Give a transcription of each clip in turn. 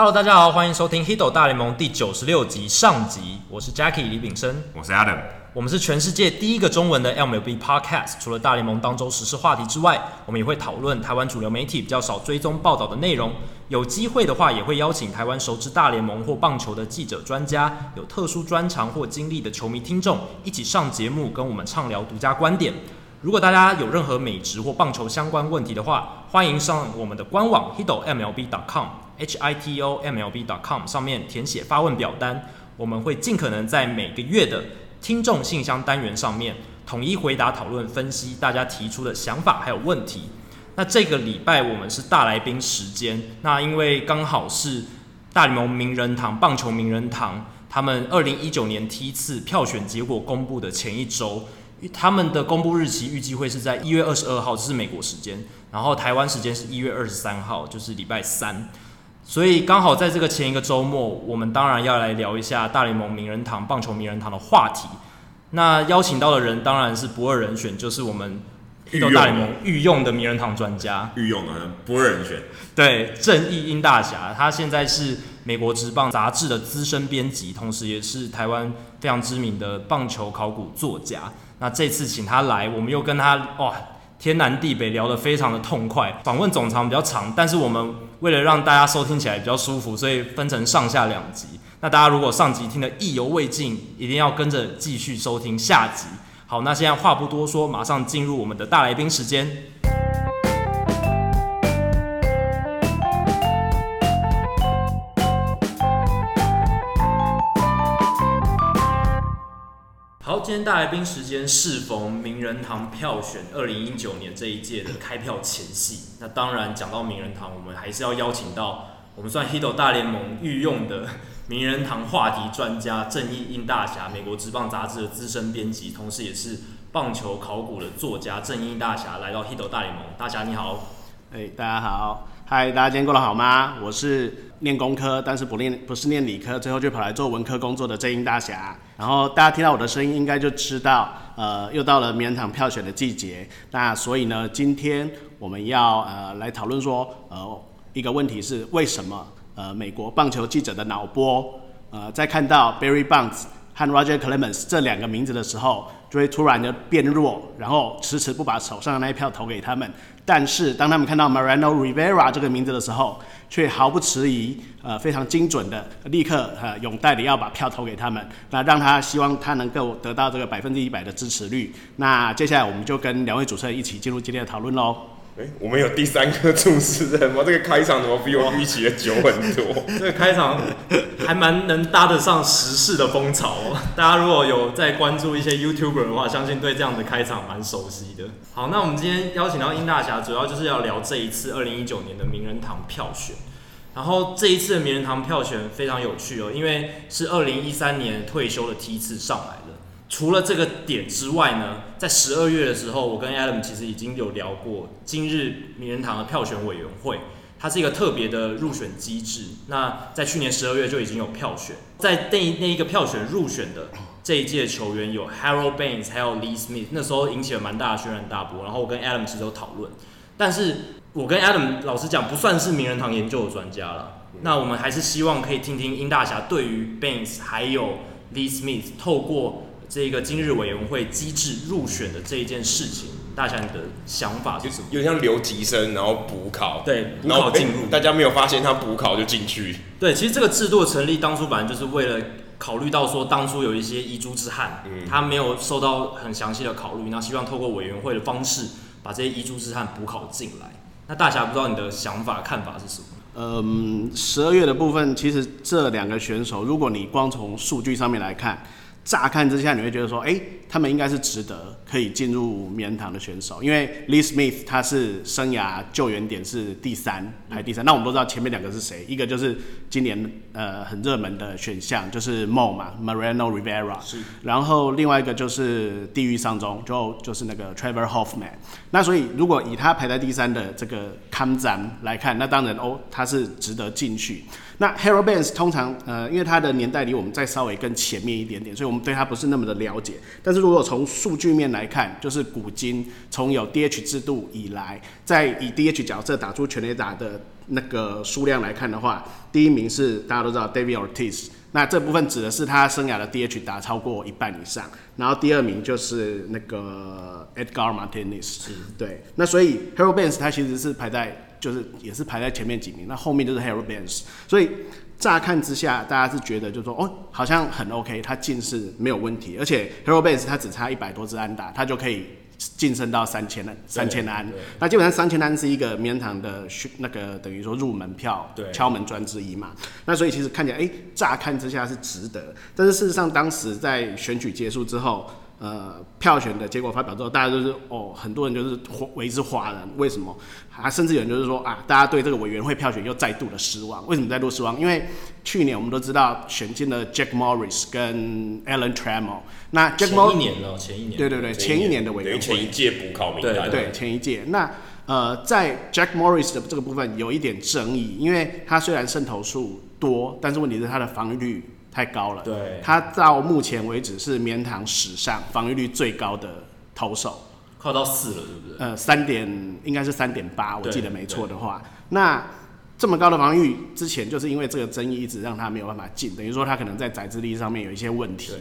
Hello，大家好，欢迎收听《Hito 大联盟》第九十六集上集。我是 Jackie 李炳生，我是 Adam。我们是全世界第一个中文的 MLB Podcast。除了大联盟当周时事话题之外，我们也会讨论台湾主流媒体比较少追踪报道的内容。有机会的话，也会邀请台湾熟知大联盟或棒球的记者、专家，有特殊专长或经历的球迷听众，一起上节目跟我们畅聊独家观点。如果大家有任何美职或棒球相关问题的话，欢迎上我们的官网 hitomlb.com h i t o hitomlb.com 上面填写发问表单，我们会尽可能在每个月的听众信箱单元上面统一回答、讨论、分析大家提出的想法还有问题。那这个礼拜我们是大来宾时间，那因为刚好是大联盟名人堂棒球名人堂他们二零一九年梯次票选结果公布的前一周。他们的公布日期预计会是在一月二十二号，这是美国时间，然后台湾时间是一月二十三号，就是礼拜三，所以刚好在这个前一个周末，我们当然要来聊一下大联盟名人堂棒球名人堂的话题。那邀请到的人当然是不二人选，就是我们大联盟御用的名人堂专家，御用的不二人选，对，正义英大侠，他现在是美国职棒杂志的资深编辑，同时也是台湾非常知名的棒球考古作家。那这次请他来，我们又跟他哇天南地北聊得非常的痛快。访问总长比较长，但是我们为了让大家收听起来比较舒服，所以分成上下两集。那大家如果上集听得意犹未尽，一定要跟着继续收听下集。好，那现在话不多说，马上进入我们的大来宾时间。今天大来宾时间适逢名人堂票选二零一九年这一届的开票前夕。那当然讲到名人堂，我们还是要邀请到我们算 Hito 大联盟御用的名人堂话题专家正义印大侠，美国职棒杂志的资深编辑，同时也是棒球考古的作家正义鹰大侠来到 Hito 大联盟。大侠你好，哎、大家好。嗨，大家今天过得好吗？我是念工科，但是不念不是念理科，最后就跑来做文科工作的正音大侠。然后大家听到我的声音，应该就知道，呃，又到了名人堂票选的季节。那所以呢，今天我们要呃来讨论说，呃，一个问题是为什么呃美国棒球记者的脑波，呃，在看到 Barry Bonds 和 Roger Clemens 这两个名字的时候，就会突然的变弱，然后迟迟不把手上的那一票投给他们。但是当他们看到 Mariano Rivera 这个名字的时候，却毫不迟疑，呃，非常精准的立刻呃勇代理要把票投给他们，那让他希望他能够得到这个百分之一百的支持率。那接下来我们就跟两位主持人一起进入今天的讨论喽。哎，我们有第三个主持人吗？这个开场怎么比我预期的久很多？这个开场还蛮能搭得上时事的风潮哦。大家如果有在关注一些 YouTuber 的话，相信对这样的开场蛮熟悉的。好，那我们今天邀请到殷大侠，主要就是要聊这一次二零一九年的名人堂票选。然后这一次的名人堂票选非常有趣哦，因为是二零一三年退休的梯次上来的。除了这个点之外呢，在十二月的时候，我跟 Adam 其实已经有聊过今日名人堂的票选委员会，它是一个特别的入选机制。那在去年十二月就已经有票选，在那那一个票选入选的这一届球员有 Harold Baines，还有 Lee Smith，那时候引起了蛮大的轩然大波。然后我跟 Adam 其实有讨论，但是我跟 Adam 老实讲不算是名人堂研究的专家了。那我们还是希望可以听听殷大侠对于 Baines 还有 Lee Smith 透过这个今日委员会机制入选的这一件事情，大侠你的想法是什么？有点像留级生，然后补考，对，补考进入，大家没有发现他补考就进去。对，其实这个制度的成立当初本来就是为了考虑到说，当初有一些遗珠之憾，嗯，他没有受到很详细的考虑，那希望透过委员会的方式把这些遗珠之憾补考进来。那大侠不知道你的想法看法是什么？嗯，十二月的部分，其实这两个选手，如果你光从数据上面来看。乍看之下，你会觉得说，哎、欸，他们应该是值得可以进入名人堂的选手，因为 Lee Smith 他是生涯救援点是第三，排第三。那我们都知道前面两个是谁，一个就是今年呃很热门的选项，就是 Mo 嘛，Mariano Rivera，是。然后另外一个就是地狱上中，就就是那个 Trevor Hoffman。那所以如果以他排在第三的这个看展来看，那当然哦，他是值得进去。那 Harold Baines 通常，呃，因为他的年代离我们再稍微更前面一点点，所以我们对他不是那么的了解。但是如果从数据面来看，就是古今从有 DH 制度以来，在以 DH 角色打出全垒打的那个数量来看的话，第一名是大家都知道 David Ortiz，那这部分指的是他生涯的 DH 打超过一半以上，然后第二名就是那个 Edgar Martinez，是。对，那所以 Harold Baines 他其实是排在就是也是排在前面几名，那后面就是 Harold Baines，所以乍看之下大家是觉得就是说哦好像很 OK，他进是没有问题，而且 Harold Baines 他只差一百多支安打，他就可以。晋升到三千了，三千安。那基本上三千安是一个名人堂的那个等于说入门票，敲门砖之一嘛。那所以其实看起来，哎、欸，乍看之下是值得。但是事实上，当时在选举结束之后，呃，票选的结果发表之后，大家都是哦，很多人就是为之哗然。为什么？还甚至有人就是说啊，大家对这个委员会票选又再度的失望。为什么再度失望？因为去年我们都知道选进了 Jack Morris 跟 Alan Trammell。那 Jack Morris 前一年了，前一年。对对对，前一年的委员会。前一届补考名单。对，对，对，前一届。那呃，在 Jack Morris 的这个部分有一点争议，因为他虽然胜投数多，但是问题是他的防御率太高了。对。他到目前为止是名人堂史上防御率最高的投手。快到四了，对不对？呃，三点应该是三点八，我记得没错的话。那这么高的防御，之前就是因为这个争议一直让他没有办法进，等于说他可能在宰制力上面有一些问题。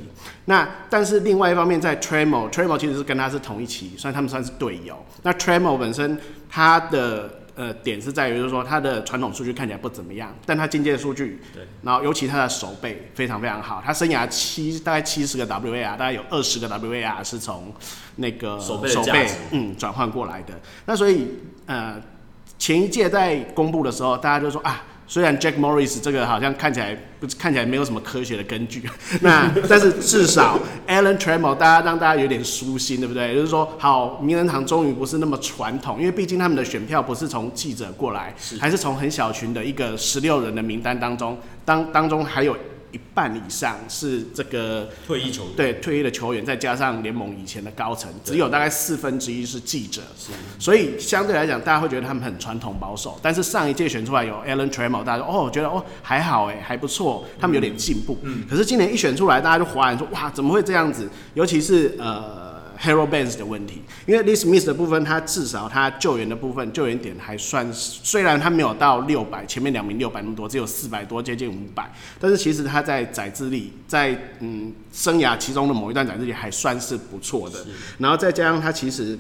那但是另外一方面，在 Trammell，Trammell 其实是跟他是同一期，所以他们算是队友。那 Trammell 本身他的。呃，点是在于，就是说他的传统数据看起来不怎么样，但他进阶数据，对，然后尤其他的手背非常非常好，他生涯七大概七十个 WAR，大概有二十个 WAR 是从那个守备守备嗯转换过来的。那所以呃，前一届在公布的时候，大家就说啊。虽然 Jack Morris 这个好像看起来不看起来没有什么科学的根据，那 但是至少 Alan Trammell 大家让大家有点舒心，对不对？就是说，好，名人堂终于不是那么传统，因为毕竟他们的选票不是从记者过来，还是从很小群的一个十六人的名单当中，当当中还有。一半以上是这个退役球员，对退役的球员，再加上联盟以前的高层，只有大概四分之一是记者，所以相对来讲，大家会觉得他们很传统保守。但是上一届选出来有 Alan Trammell，大家说哦，觉得哦还好哎，还不错，他们有点进步。嗯，可是今年一选出来，大家就哗然说哇，怎么会这样子？尤其是呃。Harold Baines 的问题，因为 Lee Smith 的部分，他至少他救援的部分救援点还算，虽然他没有到六百，前面两名六百那么多，只有四百多，接近五百，但是其实他在载资力，在嗯生涯其中的某一段载资力还算是不错的，然后再加上他其实。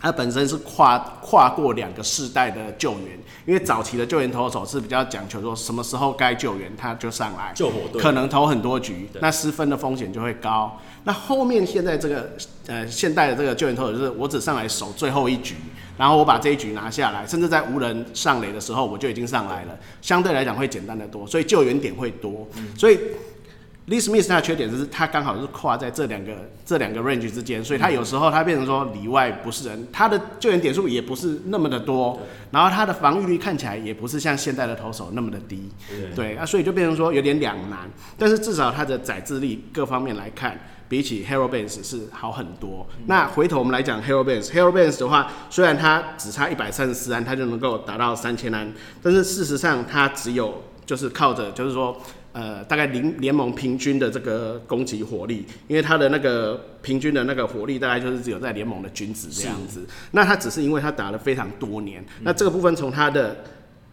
他本身是跨跨过两个世代的救援，因为早期的救援投手是比较讲求说什么时候该救援他就上来，救火队可能投很多局，那失分的风险就会高。那后面现在这个呃现代的这个救援投手就是我只上来守最后一局，然后我把这一局拿下来，甚至在无人上垒的时候我就已经上来了，相对来讲会简单的多，所以救援点会多，所以。Lee Smith 他的缺点就是他刚好是跨在这两个这两个 range 之间，所以他有时候他变成说里外不是人，他的救援点数也不是那么的多，然后他的防御率看起来也不是像现在的投手那么的低，对，啊，所以就变成说有点两难，但是至少他的载制力各方面来看，比起 Harold Baines 是好很多。那回头我们来讲 Harold Baines，Harold Baines 的话，虽然他只差一百三十四安，他就能够达到三千安，但是事实上他只有就是靠着就是说。呃，大概联联盟平均的这个攻击火力，因为他的那个平均的那个火力大概就是只有在联盟的均值这样子。那他只是因为他打了非常多年，嗯、那这个部分从他的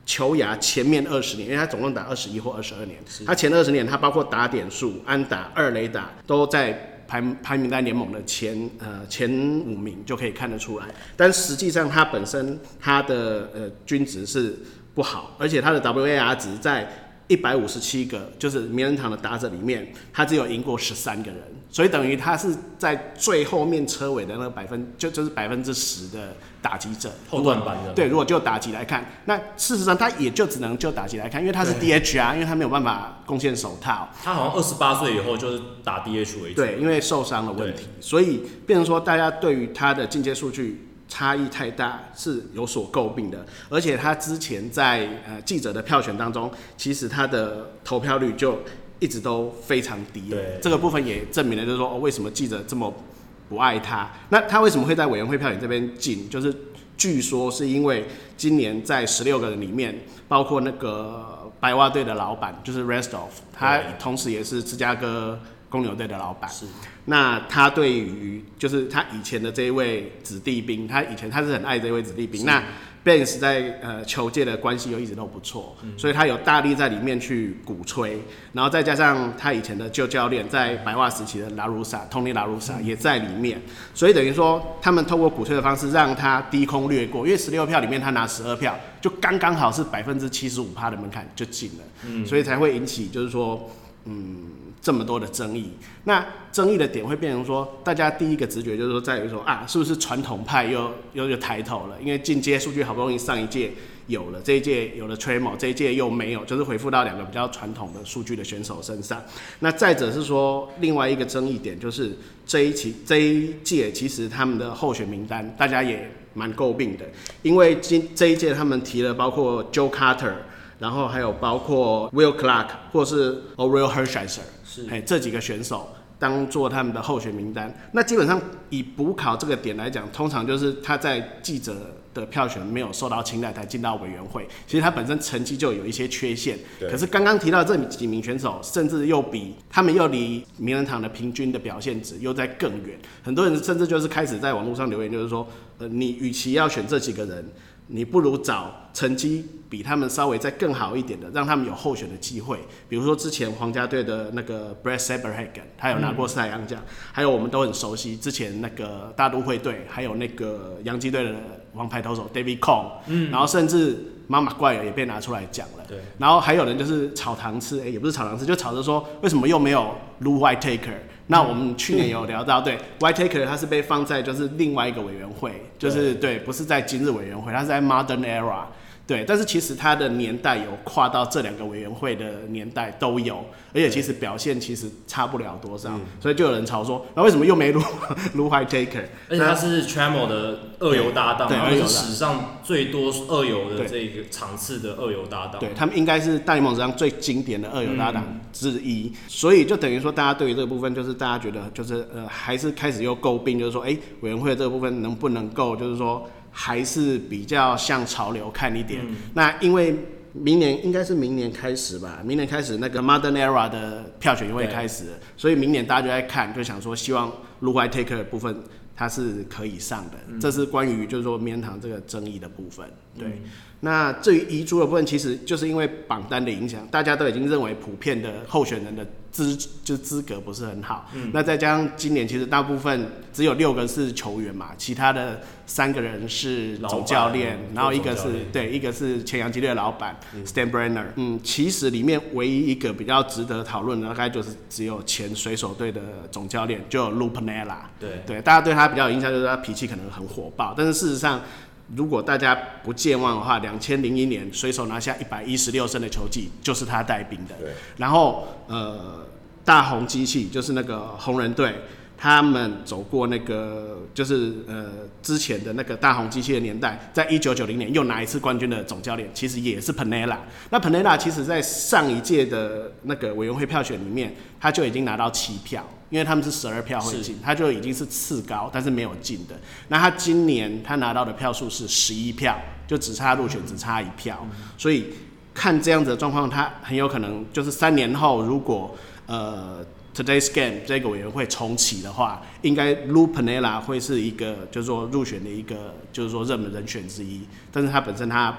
球涯前面二十年，因为他总共打二十一或二十二年，他前二十年他包括打点数、安打、二垒打都在排排名在联盟的前呃前五名就可以看得出来。但实际上他本身他的呃均值是不好，而且他的 WAR 值在。一百五十七个，就是名人堂的打者里面，他只有赢过十三个人，所以等于他是在最后面车尾的那个百分，就就是百分之十的打击者。后段班的。对，如果就打击来看，那事实上他也就只能就打击来看，因为他是 DH 啊，因为他没有办法贡献手套。他好像二十八岁以后就是打 DH 为主。对，因为受伤的问题，所以变成说大家对于他的进阶数据。差异太大是有所诟病的，而且他之前在呃记者的票选当中，其实他的投票率就一直都非常低。对，这个部分也证明了，就是说哦，为什么记者这么不爱他？那他为什么会在委员会票选这边进？就是据说是因为今年在十六个人里面，包括那个白袜队的老板就是 Restoff，他同时也是芝加哥。公牛队的老板。是，那他对于就是他以前的这一位子弟兵，他以前他是很爱这一位子弟兵，那 Banks 在呃球界的关系又一直都不错，嗯、所以他有大力在里面去鼓吹，然后再加上他以前的旧教练在白袜时期的拉鲁萨，Tony 拉鲁萨也在里面，所以等于说他们透过鼓吹的方式让他低空掠过，因为十六票里面他拿十二票，就刚刚好是百分之七十五趴的门槛就进了，嗯，所以才会引起就是说嗯。这么多的争议，那争议的点会变成说，大家第一个直觉就是说，在于说啊，是不是传统派又又又抬头了？因为进阶数据好不容易上一届有了，这一届有了 Tramo，这一届又没有，就是回复到两个比较传统的数据的选手身上。那再者是说，另外一个争议点就是这一期这一届其实他们的候选名单，大家也蛮诟病的，因为今这一届他们提了包括 Joe Carter，然后还有包括 Will Clark 或是 Orel Hershiser。是，哎，这几个选手当做他们的候选名单。那基本上以补考这个点来讲，通常就是他在记者的票选没有受到青睐才进到委员会。其实他本身成绩就有一些缺陷。对。可是刚刚提到这几名选手，甚至又比他们又离名人堂的平均的表现值又在更远。很多人甚至就是开始在网络上留言，就是说，呃，你与其要选这几个人。你不如找成绩比他们稍微再更好一点的，让他们有候选的机会。比如说之前皇家队的那个 Bryce Saberhagen，他有拿过赛扬奖。还有我们都很熟悉之前那个大都会队，还有那个洋基队的王牌投手 David Cone，嗯，然后甚至 Mark McGwire 也被拿出来讲了。对，然后还有人就是炒糖吃，哎、欸，也不是炒糖吃，就炒着说为什么又没有 Lou Whitaker。那我们去年有聊到，对 White Taker 他是被放在就是另外一个委员会，就是对，不是在今日委员会，他是在 Modern Era。对，但是其实他的年代有跨到这两个委员会的年代都有，而且其实表现其实差不了多少，嗯、所以就有人吵说，那为什么又没卢卢怀 Taker？而且他是 Trammell 的二游搭档，对，对是史上最多二游的这个场次的二游搭档，对他们应该是大联盟史上最经典的二游搭档之一，嗯、所以就等于说，大家对于这个部分，就是大家觉得就是呃，还是开始又诟病，就是说，哎、欸，委员会的这个部分能不能够，就是说。还是比较向潮流看一点。嗯、那因为明年应该是明年开始吧，明年开始那个 Modern Era 的票选就会开始，所以明年大家就在看，就想说希望的部分它是可以上的。嗯、这是关于就是说名人堂这个争议的部分。对。嗯、那至于遗珠的部分，其实就是因为榜单的影响，大家都已经认为普遍的候选人的。资就资格不是很好，嗯、那再加上今年其实大部分只有六个是球员嘛，其他的三个人是总教练，然后一个是对，一个是前洋基队的老板、嗯、Steinbrenner，嗯，其实里面唯一一个比较值得讨论的，大概就是只有前水手队的总教练，就 Lou Piniella，对。对，大家对他比较有印象就是他脾气可能很火爆，但是事实上。如果大家不健忘的话，两千零一年随手拿下一百一十六胜的球季，就是他带兵的。对。然后，呃，大红机器就是那个红人队，他们走过那个就是呃之前的那个大红机器的年代，在一九九零年又拿一次冠军的总教练，其实也是 Piniella。那 Piniella 其实在上一届的那个委员会票选里面，他就已经拿到七票。因为他们是十二票会进，是他就已经是次高，但是没有进的。那他今年他拿到的票数是十一票，就只差入选，只差一票。嗯、所以看这样子的状况，他很有可能就是三年后，如果呃 Today's Game 这个委员会重启的话，应该 Piniella 会是一个就是说入选的一个就是说热门人选之一。但是他本身他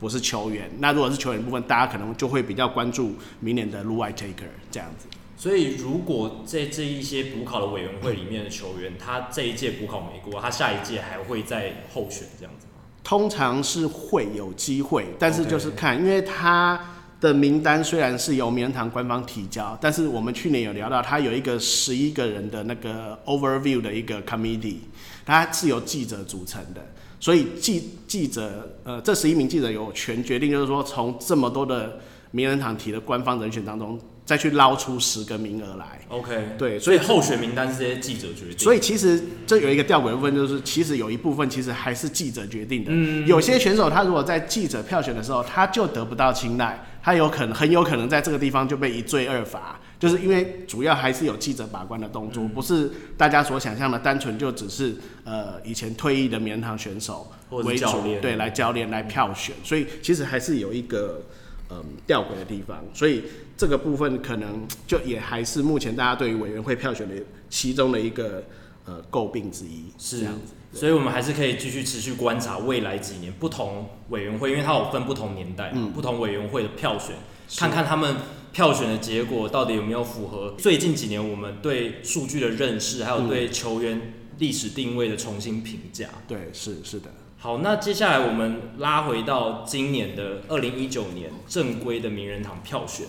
不是球员，那如果是球员部分，大家可能就会比较关注明年的 Lou Whitaker 这样子。所以，如果在这一些补考的委员会里面的球员，他这一届补考没过，他下一届还会再候选这样子吗？通常是会有机会，但是就是看，因为他的名单虽然是由名人堂官方提交，但是我们去年有聊到，他有一个十一个人的那个 overview 的一个 committee，他是由记者组成的，所以记记者呃，这十一名记者有权决定，就是说从这么多的名人堂提的官方人选当中。再去捞出十个名额来，OK，对，所以候选名单是这些记者决定。所以其实这有一个吊诡的部分，就是其实有一部分其实还是记者决定的。嗯，有些选手他如果在记者票选的时候，他就得不到青睐，他有可能很有可能在这个地方就被一罪二罚，就是因为主要还是有记者把关的动作，嗯、不是大家所想象的单纯就只是呃以前退役的名人堂选手为主，对，来教练来票选，所以其实还是有一个。嗯，吊诡的地方，所以这个部分可能就也还是目前大家对于委员会票选的其中的一个呃诟病之一。是这样子，所以我们还是可以继续持续观察未来几年不同委员会，因为它有分不同年代，嗯，不同委员会的票选，看看他们票选的结果到底有没有符合最近几年我们对数据的认识，还有对球员历史定位的重新评价。对，是是的。好，那接下来我们拉回到今年的二零一九年正规的名人堂票选。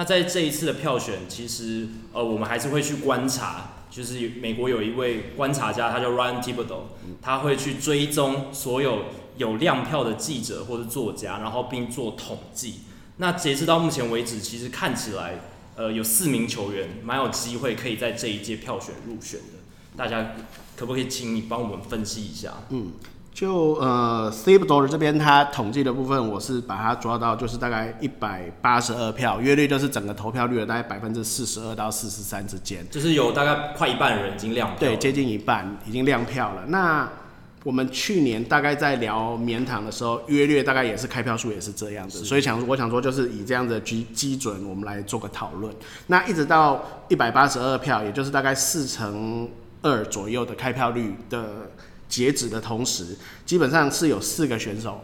那在这一次的票选，其实呃，我们还是会去观察，就是美国有一位观察家，他叫 Ryan Thibodeau，他会去追踪所有有亮票的记者或者作家，然后并做统计。那截至到目前为止，其实看起来呃，有四名球员蛮有机会可以在这一届票选入选的。大家可不可以请你帮我们分析一下？嗯。就呃，Thibodeau 这边他统计的部分，我是把它抓到就是大概一百八十二票，约率就是整个投票率的大概百分之四十二到四十三之间，就是有大概快一半的人已经亮票，对，接近一半已经亮票了。那我们去年大概在聊棉糖的时候，约略大概也是开票数也是这样子，所以想我想说就是以这样的基基准，我们来做个讨论。那一直到一百八十二票，也就是大概四成二左右的开票率的。截止的同时，基本上是有四个选手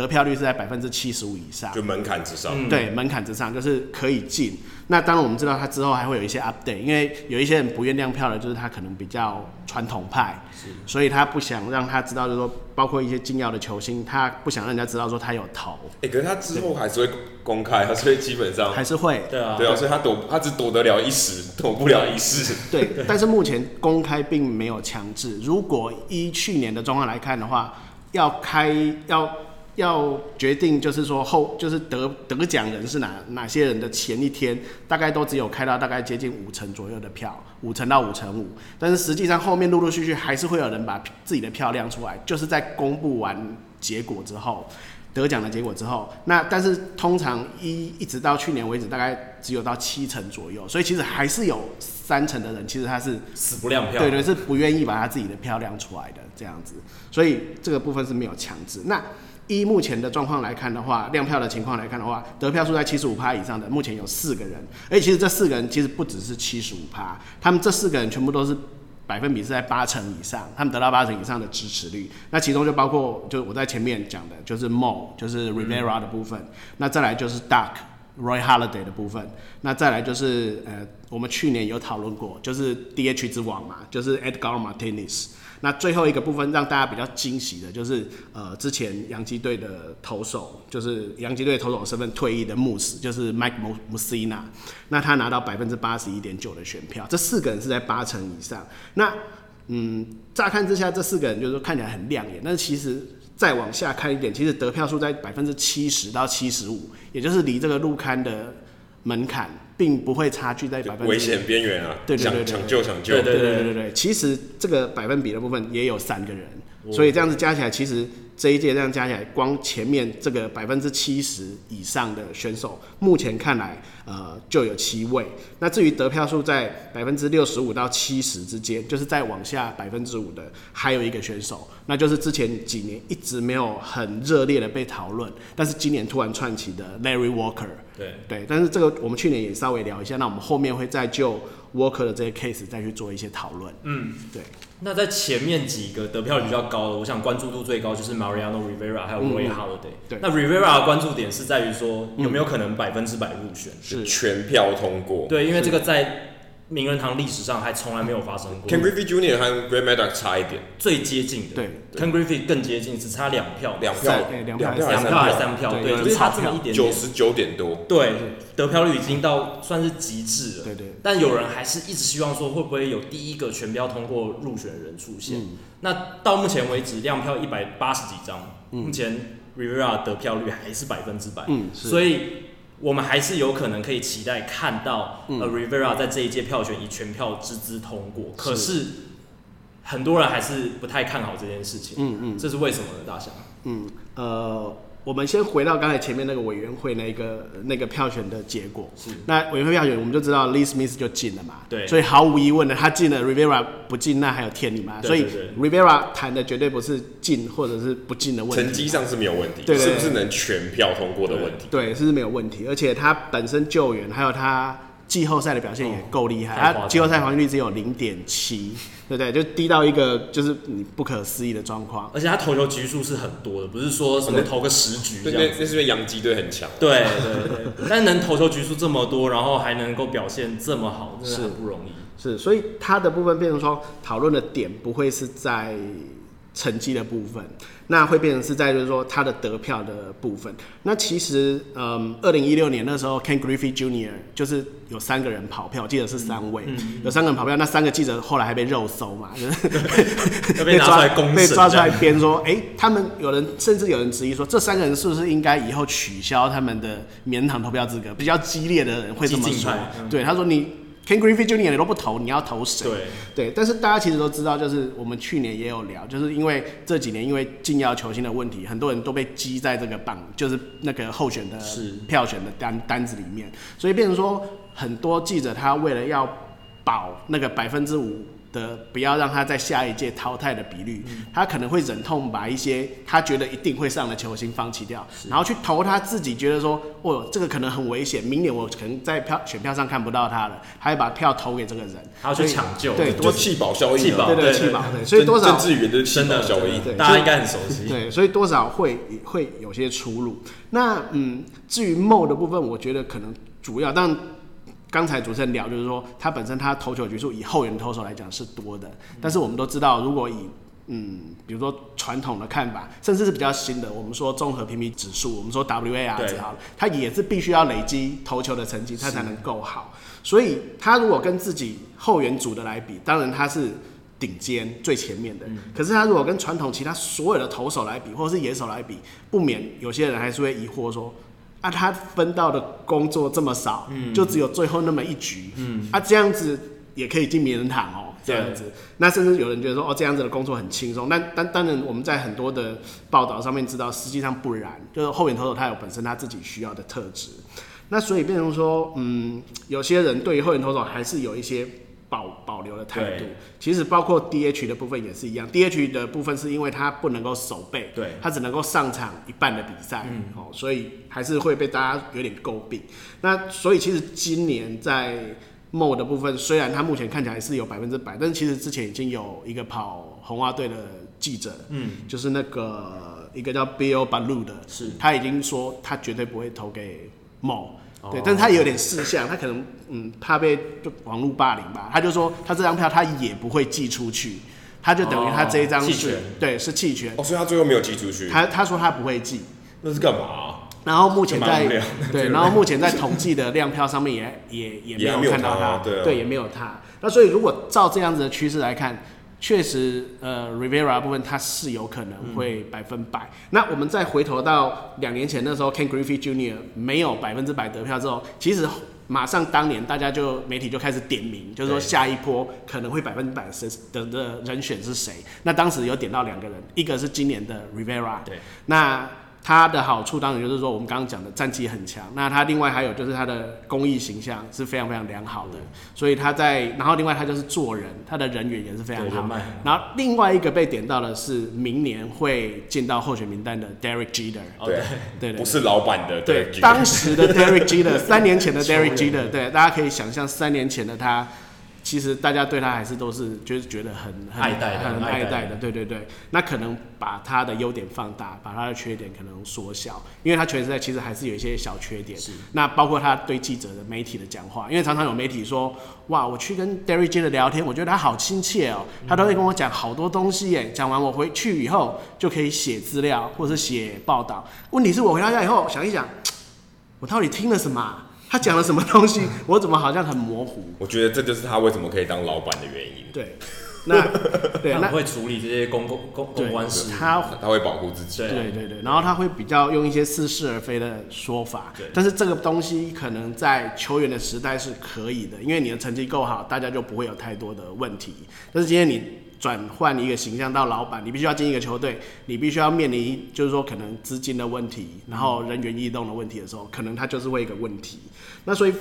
得票率是在百分之七十五以上，就门槛之上。嗯、对，门槛之上就是可以进。那当然我们知道他之后还会有一些 update，因为有一些人不愿亮票的，就是他可能比较传统派，所以他不想让他知道，就是说包括一些金耀的球星，他不想让人家知道说他有投。哎、欸，可是他之后还是会公开，所以基本上还是会。对啊，对啊，所以他躲，他只躲得了一时，躲不了一世。对，但是目前公开并没有强制。如果依去年的状况来看的话，要开要。要决定就是说后就是得得奖人是哪哪些人的前一天，大概都只有开到大概接近五成左右的票，五成到五成五。但是实际上后面陆陆续续还是会有人把自己的票亮出来，就是在公布完结果之后，得奖的结果之后，那但是通常一一直到去年为止，大概只有到七成左右，所以其实还是有三成的人其实他是死不亮票，对对，是不愿意把他自己的票亮出来的这样子，所以这个部分是没有强制。那依目前的状况来看的话，亮票的情况来看的话，得票数在七十五趴以上的，目前有四个人。而且其实这四个人其实不只是七十五趴，他们这四个人全部都是百分比是在八成以上，他们得到八成以上的支持率。那其中就包括，就我在前面讲的，就是 Mo，就是 Rivera 的部分。嗯、那再来就是 Duck Roy Halladay 的部分。那再来就是呃，我们去年有讨论过，就是 DH 之王嘛，就是 Edgar Martinez。那最后一个部分让大家比较惊喜的就是，呃，之前洋基队的投手，就是洋基队投手身份退役的穆斯，就是 Mike Mussina，那他拿到百分之八十一点九的选票，这四个人是在八成以上。那嗯，乍看之下这四个人就是看起来很亮眼，但是其实再往下看一点，其实得票数在百分之七十到七十五，也就是离这个入刊的门槛。并不会差距在百分之危险边缘啊，对对对，抢救抢救，对对对对对，其实这个百分比的部分也有三个人，所以这样子加起来，其实这一届这样加起来，光前面这个百分之七十以上的选手，目前看来，呃，就有七位。那至于得票数在百分之六十五到七十之间，就是再往下百分之五的，还有一个选手，那就是之前几年一直没有很热烈的被讨论，但是今年突然窜起的 Larry Walker。对对，但是这个我们去年也稍微聊一下，那我们后面会再就 Walker 的这些 case 再去做一些讨论。嗯，对。那在前面几个得票率比较高的，我想关注度最高就是 Mariano Rivera 还有 Roy Holiday。对。那 Rivera 的关注点是在于说有没有可能百分之百入选，是全票通过。对，因为这个在。名人堂历史上还从来没有发生过。Ken Griffey Jr. 和 Greg Maddux 差一点，最接近的。对，Ken Griffey 更接近，只差两票，两票，两票，两票还是三票？对，就是差这么一点点。九十九点多。对，得票率已经到算是极致了。对对。但有人还是一直希望说，会不会有第一个全票通过入选的人出现？那到目前为止，亮票一百八十几张，目前 Rivera 得票率还是百分之百。嗯，所以。我们还是有可能可以期待看到，呃，Rivera 在这一届票选以全票之姿通过。可是很多人还是不太看好这件事情。嗯嗯，这是为什么呢？大侠？嗯，呃。我们先回到刚才前面那个委员会那个那个票选的结果。是。那委员会票选，我们就知道 Lee Smith 就进了嘛。对。所以毫无疑问的，他进了，Rivera 不进，那还有天理吗？所以 Rivera 谈的绝对不是进或者是不进的问题。成绩上是没有问题。是不是能全票通过的问题？对，对，是不是没有问题？而且他本身救援，还有他季后赛的表现也够厉害，哦、他季后赛防御率只有零点七，对不对？就低到一个就是你不可思议的状况。而且他投球局数是很多的，不是说什么投个十局这样。那那是因为洋基队很强。对对对，但能投球局数这么多，然后还能够表现这么好，真的很不容易。是，是，所以他的部分变成说，讨论的点不会是在。成绩的部分，那会变成是在就是说他的得票的部分。那其实，嗯，二零一六年那时候，Ken Griffey Jr. 就是有三个人跑票，我记得是三位，嗯、有三个人跑票。那三个记者后来还被肉搜嘛，就是 被抓出来公，被抓出来编说，哎、欸，他们有人甚至有人质疑说，这三个人是不是应该以后取消他们的免躺投票资格？比较激烈的人会这么说。嗯、对，他说你。Ken Griffey Jr. 你都不投，你要投谁？对对，但是大家其实都知道，就是我们去年也有聊，就是因为这几年因为禁药球星的问题，很多人都被积在这个榜，就是那个候选的票选的单单子里面，所以变成说很多记者他为了要保那个百分之五。的不要让他在下一届淘汰的比率，嗯、他可能会忍痛把一些他觉得一定会上的球星放弃掉，然后去投他自己觉得说，哦，这个可能很危险，明年我可能在票选票上看不到他了，他会把票投给这个人，他要去抢救，对，多弃保效应，弃保，对对弃保，对，所以多少政治员的弃保效应，对，大家应该很熟悉，对，所以多少会会有些出入。那嗯，至于 Mo 的部分，我觉得可能主要，但。刚才主持人聊，就是说他本身他投球局数以后援投手来讲是多的，但是我们都知道，如果以嗯，比如说传统的看法，甚至是比较新的，我们说综合评比指数，我们说 WAR 值好了，他也是必须要累积投球的成绩，他才能够好。所以他如果跟自己后援组的来比，当然他是顶尖最前面的。可是他如果跟传统其他所有的投手来比，或者是野手来比，不免有些人还是会疑惑说。啊，他分到的工作这么少，嗯、就只有最后那么一局，嗯、啊，这样子也可以进名人堂哦，这样子。对那甚至有人觉得说，哦，这样子的工作很轻松。但但当然，我们在很多的报道上面知道，实际上不然，就是后援投手他有本身他自己需要的特质。那所以变成说，嗯，有些人对于后援投手还是有一些。保保留的态度，其实包括 DH 的部分也是一样。DH 的部分是因为他不能够守备，对，他只能够上场一半的比赛，嗯、哦，所以还是会被大家有点诟病。那所以其实今年在 Mo 的部分，虽然他目前看起来是有百分之百，但是其实之前已经有一个跑红袜队的记者，嗯，就是那个一个叫 Bill Baloot 的，是，他已经说他绝对不会投给 Mo。对，但是他也有点事项，他可能嗯怕被就网络霸凌吧，他就说他这张票他也不会寄出去，他就等于他这一张是，弃权，对，是弃权。哦，所以他最后没有寄出去。他他说他不会寄，那是干嘛啊？然后目前在对，然后目前在统计的量票上面也也也没有看到他，对，对，也没有他。那所以如果照这样子的趋势来看。确实，呃，Rivera 部分他是有可能会百分百。嗯、那我们再回头到两年前那时候，Ken Griffey Jr. 没有百分之百得票之后，其实马上当年大家就媒体就开始点名，就是说下一波可能会百分之百的的人选是谁？那当时有点到两个人，一个是今年的 Rivera，对，那。他的好处当然就是说，我们刚刚讲的战绩很强。那他另外还有就是他的公益形象是非常非常良好的，所以他在，然后另外他就是做人，他的人缘也是非常好。然后另外一个被点到的是明年会进到候选名单的 Derek Jeter。对对对，不是老板的。对，当时的 Derek Jeter，三年前的 Derek Jeter，对，大家可以想象三年前的他。其实大家对他还是都是就是觉得很很爱戴很爱戴的，对对对。那可能把他的优点放大，把他的缺点可能缩小，因为他全时代其实还是有一些小缺点。是。那包括他对记者的媒体的讲话，因为常常有媒体说，哇，我去跟 Derry Jeter 聊天，我觉得他好亲切哦，他都会跟我讲好多东西耶。讲完我回去以后就可以写资料或者是写报道。问题是我回到家以后想一想，我到底听了什么？他讲了什么东西？我怎么好像很模糊？我觉得这就是他为什么可以当老板的原因。对，那 对，他会处理这些公共公公关事，他他会保护自己。对对对，然后他会比较用一些似是而非的说法。对，但是这个东西可能在球员的时代是可以的，因为你的成绩够好，大家就不会有太多的问题。但是今天你。转换一个形象到老板，你必须要进一个球队，你必须要面临就是说可能资金的问题，然后人员异动的问题的时候，可能他就是会一个问题。那所以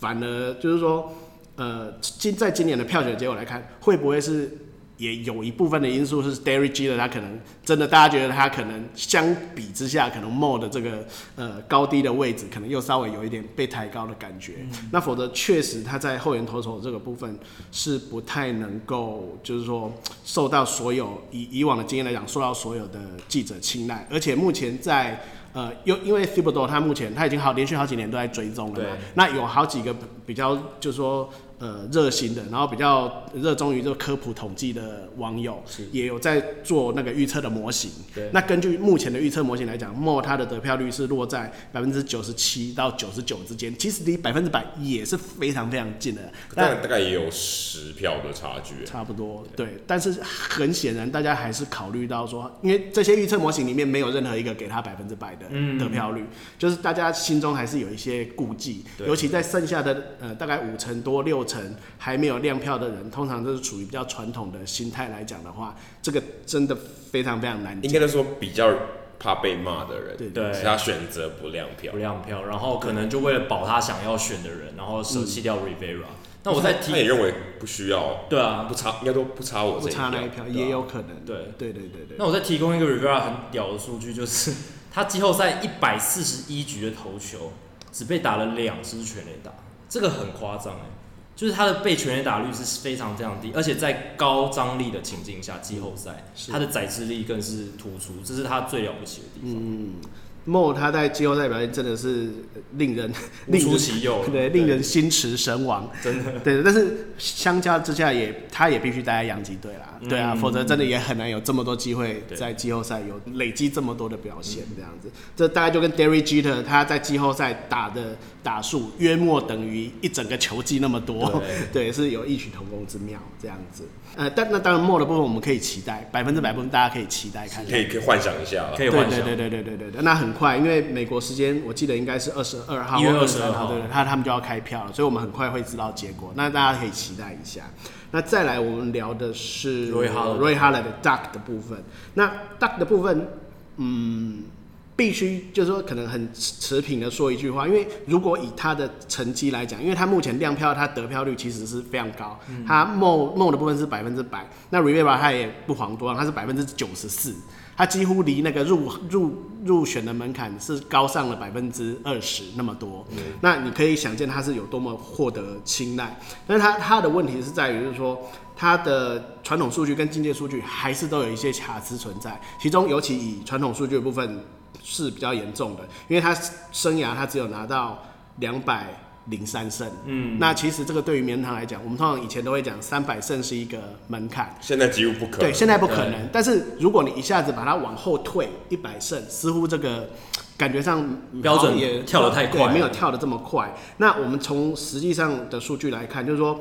反而就是说，呃，今在今年的票选结果来看，会不会是也有一部分的因素是 Jeter 他可能真的大家觉得他可能相比之下，可能 Mo 的这个呃高低的位置可能又稍微有一点被抬高的感觉。嗯、那否则确实他在后援投手这个部分是不太能够，就是说受到所有以以往的经验来讲，受到所有的记者青睐。而且目前在呃，又因为 Thibodeau 他目前他已经好连续好几年都在追踪了嘛，那有好几个比较就是说。呃，热心的，然后比较热衷于这个科普统计的网友，是也有在做那个预测的模型。对，那根据目前的预测模型来讲，Mo 他的得票率是落在百分之九十七到九十九之间，其实离百分之百也是非常非常近的。但大概也有十票的差距。差不多，对。对但是很显然，大家还是考虑到说，因为这些预测模型里面没有任何一个给他百分之百的得票率，嗯、就是大家心中还是有一些顾忌，对尤其在剩下的呃大概五成多六。成还没有亮票的人，通常都是处于比较传统的心态来讲的话，这个真的非常非常难。应该都说比较怕被骂的人，对对，他选择不亮票，不亮票，然后可能就为了保他想要选的人，然后舍弃掉 Rivera。那、嗯、我在提，他也认为不需要，对啊，不差，应该都不差我这一票，不差那一票，也有可能。对对对对对。那我再提供一个 Rivera 很屌的数据，就是他季后赛一百四十一局的投球，只被打了两支全垒打，这个很夸张哎。就是他的被全垒打率是非常非常低，而且在高张力的情境下，季后赛他的载制力更是突出，这是他最了不起的地方。嗯。Mo 他在季后赛表现真的是令人令出其右，对，令人心驰神往，真的。对，但是相较之下也，也他也必须待在洋基队啦，嗯、对啊，否则真的也很难有这么多机会在季后赛有累积这么多的表现，这样子。嗯、这大概就跟 Derry Jeter 他在季后赛打的打数约莫等于一整个球季那么多，对，对，是有异曲同工之妙，这样子。呃，但那当然 Mo 的部分我们可以期待，百分之百部分大家可以期待看，看，可以可以幻想一下，可以幻想，对对对对对对，那很。快，因为美国时间我记得应该是二十二号，一月二十二号，对对，他他们就要开票了，所以我们很快会知道结果。那大家可以期待一下。那再来，我们聊的是 Roy Halladay 的 Duck 的部分。那 Duck 的部分，嗯，必须就是说，可能很持平的说一句话，因为如果以他的成绩来讲，因为他目前亮票，他得票率其实是非常高。嗯、他 Mo Mo 的部分是百分之百，那 r e v e r a 他也不遑多让，他是百分之九十四。他几乎离那个入入入选的门槛是高上了百分之二十那么多，嗯、那你可以想见他是有多么获得青睐。但是他他的问题是在于，就是说他的传统数据跟进阶数据还是都有一些瑕疵存在，其中尤其以传统数据的部分是比较严重的，因为他生涯他只有拿到两百。零三胜，嗯，那其实这个对于名人堂来讲，我们通常以前都会讲三百胜是一个门槛，现在几乎不可能。对，现在不可能。但是如果你一下子把它往后退一百胜，似乎这个感觉上标准也跳得太快，没有跳得这么快。那我们从实际上的数据来看，就是说，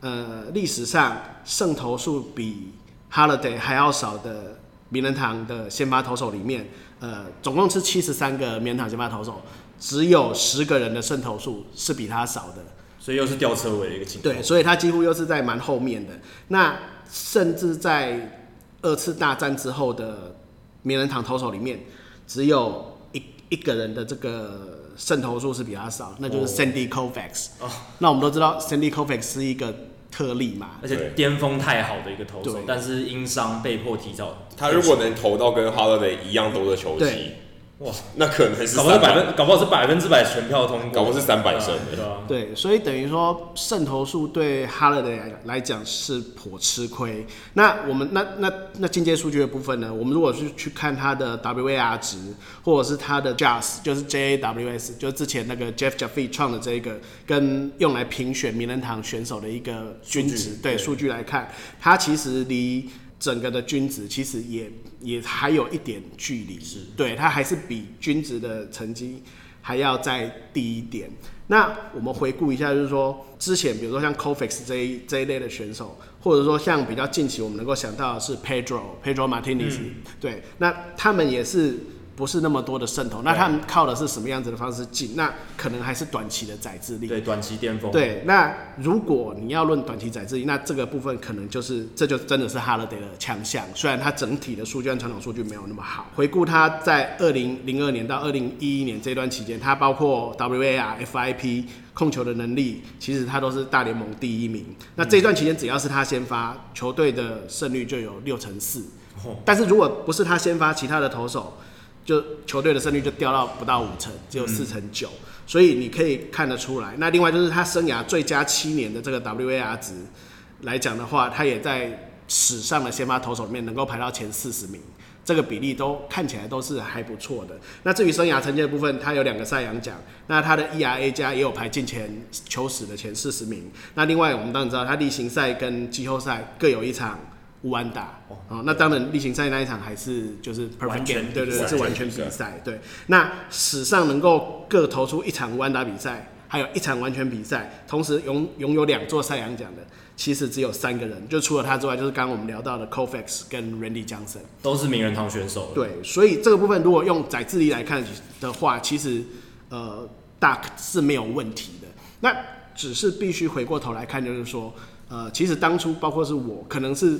呃，历史上胜投数比 Halladay 还要少的名人堂的先发投手里面，呃，总共是七十三个名人堂先发投手。只有十个人的胜投数是比他少的，所以又是吊车尾的一个情况。对，所以他几乎又是在蛮后面的。那甚至在二次大战之后的名人堂投手里面，只有一一个人的这个胜投数是比他少，那就是 Sandy Koufax。哦，那我们都知道 Sandy Koufax 是一个特例嘛，而且巅峰太好的一个投手，但是因伤被迫提早。他如果能投到跟 Halladay 一样多的球季。哇，那可能是搞不好百分，搞不好是百分之百全票通过，搞不好是三百胜，对吧？对，所以等于说胜投数对 Holiday 来讲是颇吃亏。那我们那那那进阶数据的部分呢？我们如果是去看他的 WAR 值，或者是他的 JAWS，就是 JAWS，就是之前那个 Jeff Jaffe 创的这一个，跟用来评选名人堂选手的一个均值，对数据来看，它其实离。整个的均值其实也也还有一点距离，是。对，它还是比均值的成绩还要再低一点。那我们回顾一下，就是说之前比如说像 Koufax 这一这一类的选手，或者说像比较近期我们能够想到的是 Pedro Pedro Martinez，嗯、对，那他们也是不是那么多的渗透。那他们靠的是什么样子的方式进？那可能还是短期的宰制力。对，短期巅峰。对，那如果你要论短期宰制力，那这个部分可能就是这就真的是 Holiday 的强项。虽然它整体的数据和传统数据没有那么好。回顾它在二零零二年到二零一一年这段期间，它包括 WAR、FIP 控球的能力，其实它都是大联盟第一名。那这段期间只要是他先发，球队的胜率就有六成四。但是如果不是他先发，其他的投手，就球队的胜率就掉到不到五成，只有四成九。所以你可以看得出来。那另外就是他生涯最佳七年的这个 WAR 值来讲的话，他也在史上的先发投手里面能够排到前四十名，这个比例都看起来都是还不错的。那至于生涯成绩的部分，他有两个赛扬奖，那他的 ERA 加也有排进前球史的前四十名。那另外我们当然知道，他例行赛跟季后赛各有一场。无安打哦，那当然例行赛那一场还是就是 perfect game，对对对，是完全比赛。对，那史上能够各投出一场无安打比赛，还有一场完全比赛，同时拥拥有两座赛扬奖的，其实只有三个人，就除了他之外，就是刚刚我们聊到的 Koufax 跟 Randy Johnson，都是名人堂选手。对，所以这个部分如果用宰制力来看的话，其实呃 Duck 是没有问题的。那只是必须回过头来看，就是说。呃，其实当初包括是我，可能是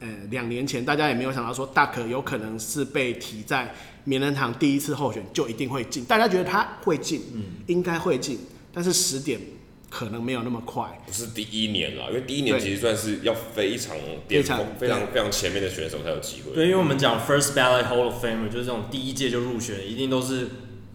呃两年前，大家也没有想到说 Duck 有可能是被提在名人堂第一次候选就一定会进，大家觉得他会进，嗯，应该会进，但是时点可能没有那么快。不是第一年了，因为第一年其实算是要非常巅峰、非常非常前面的选手才有机会。对，因为我们讲 First Ballot Hall of Famer 就是这种第一届就入选，一定都是。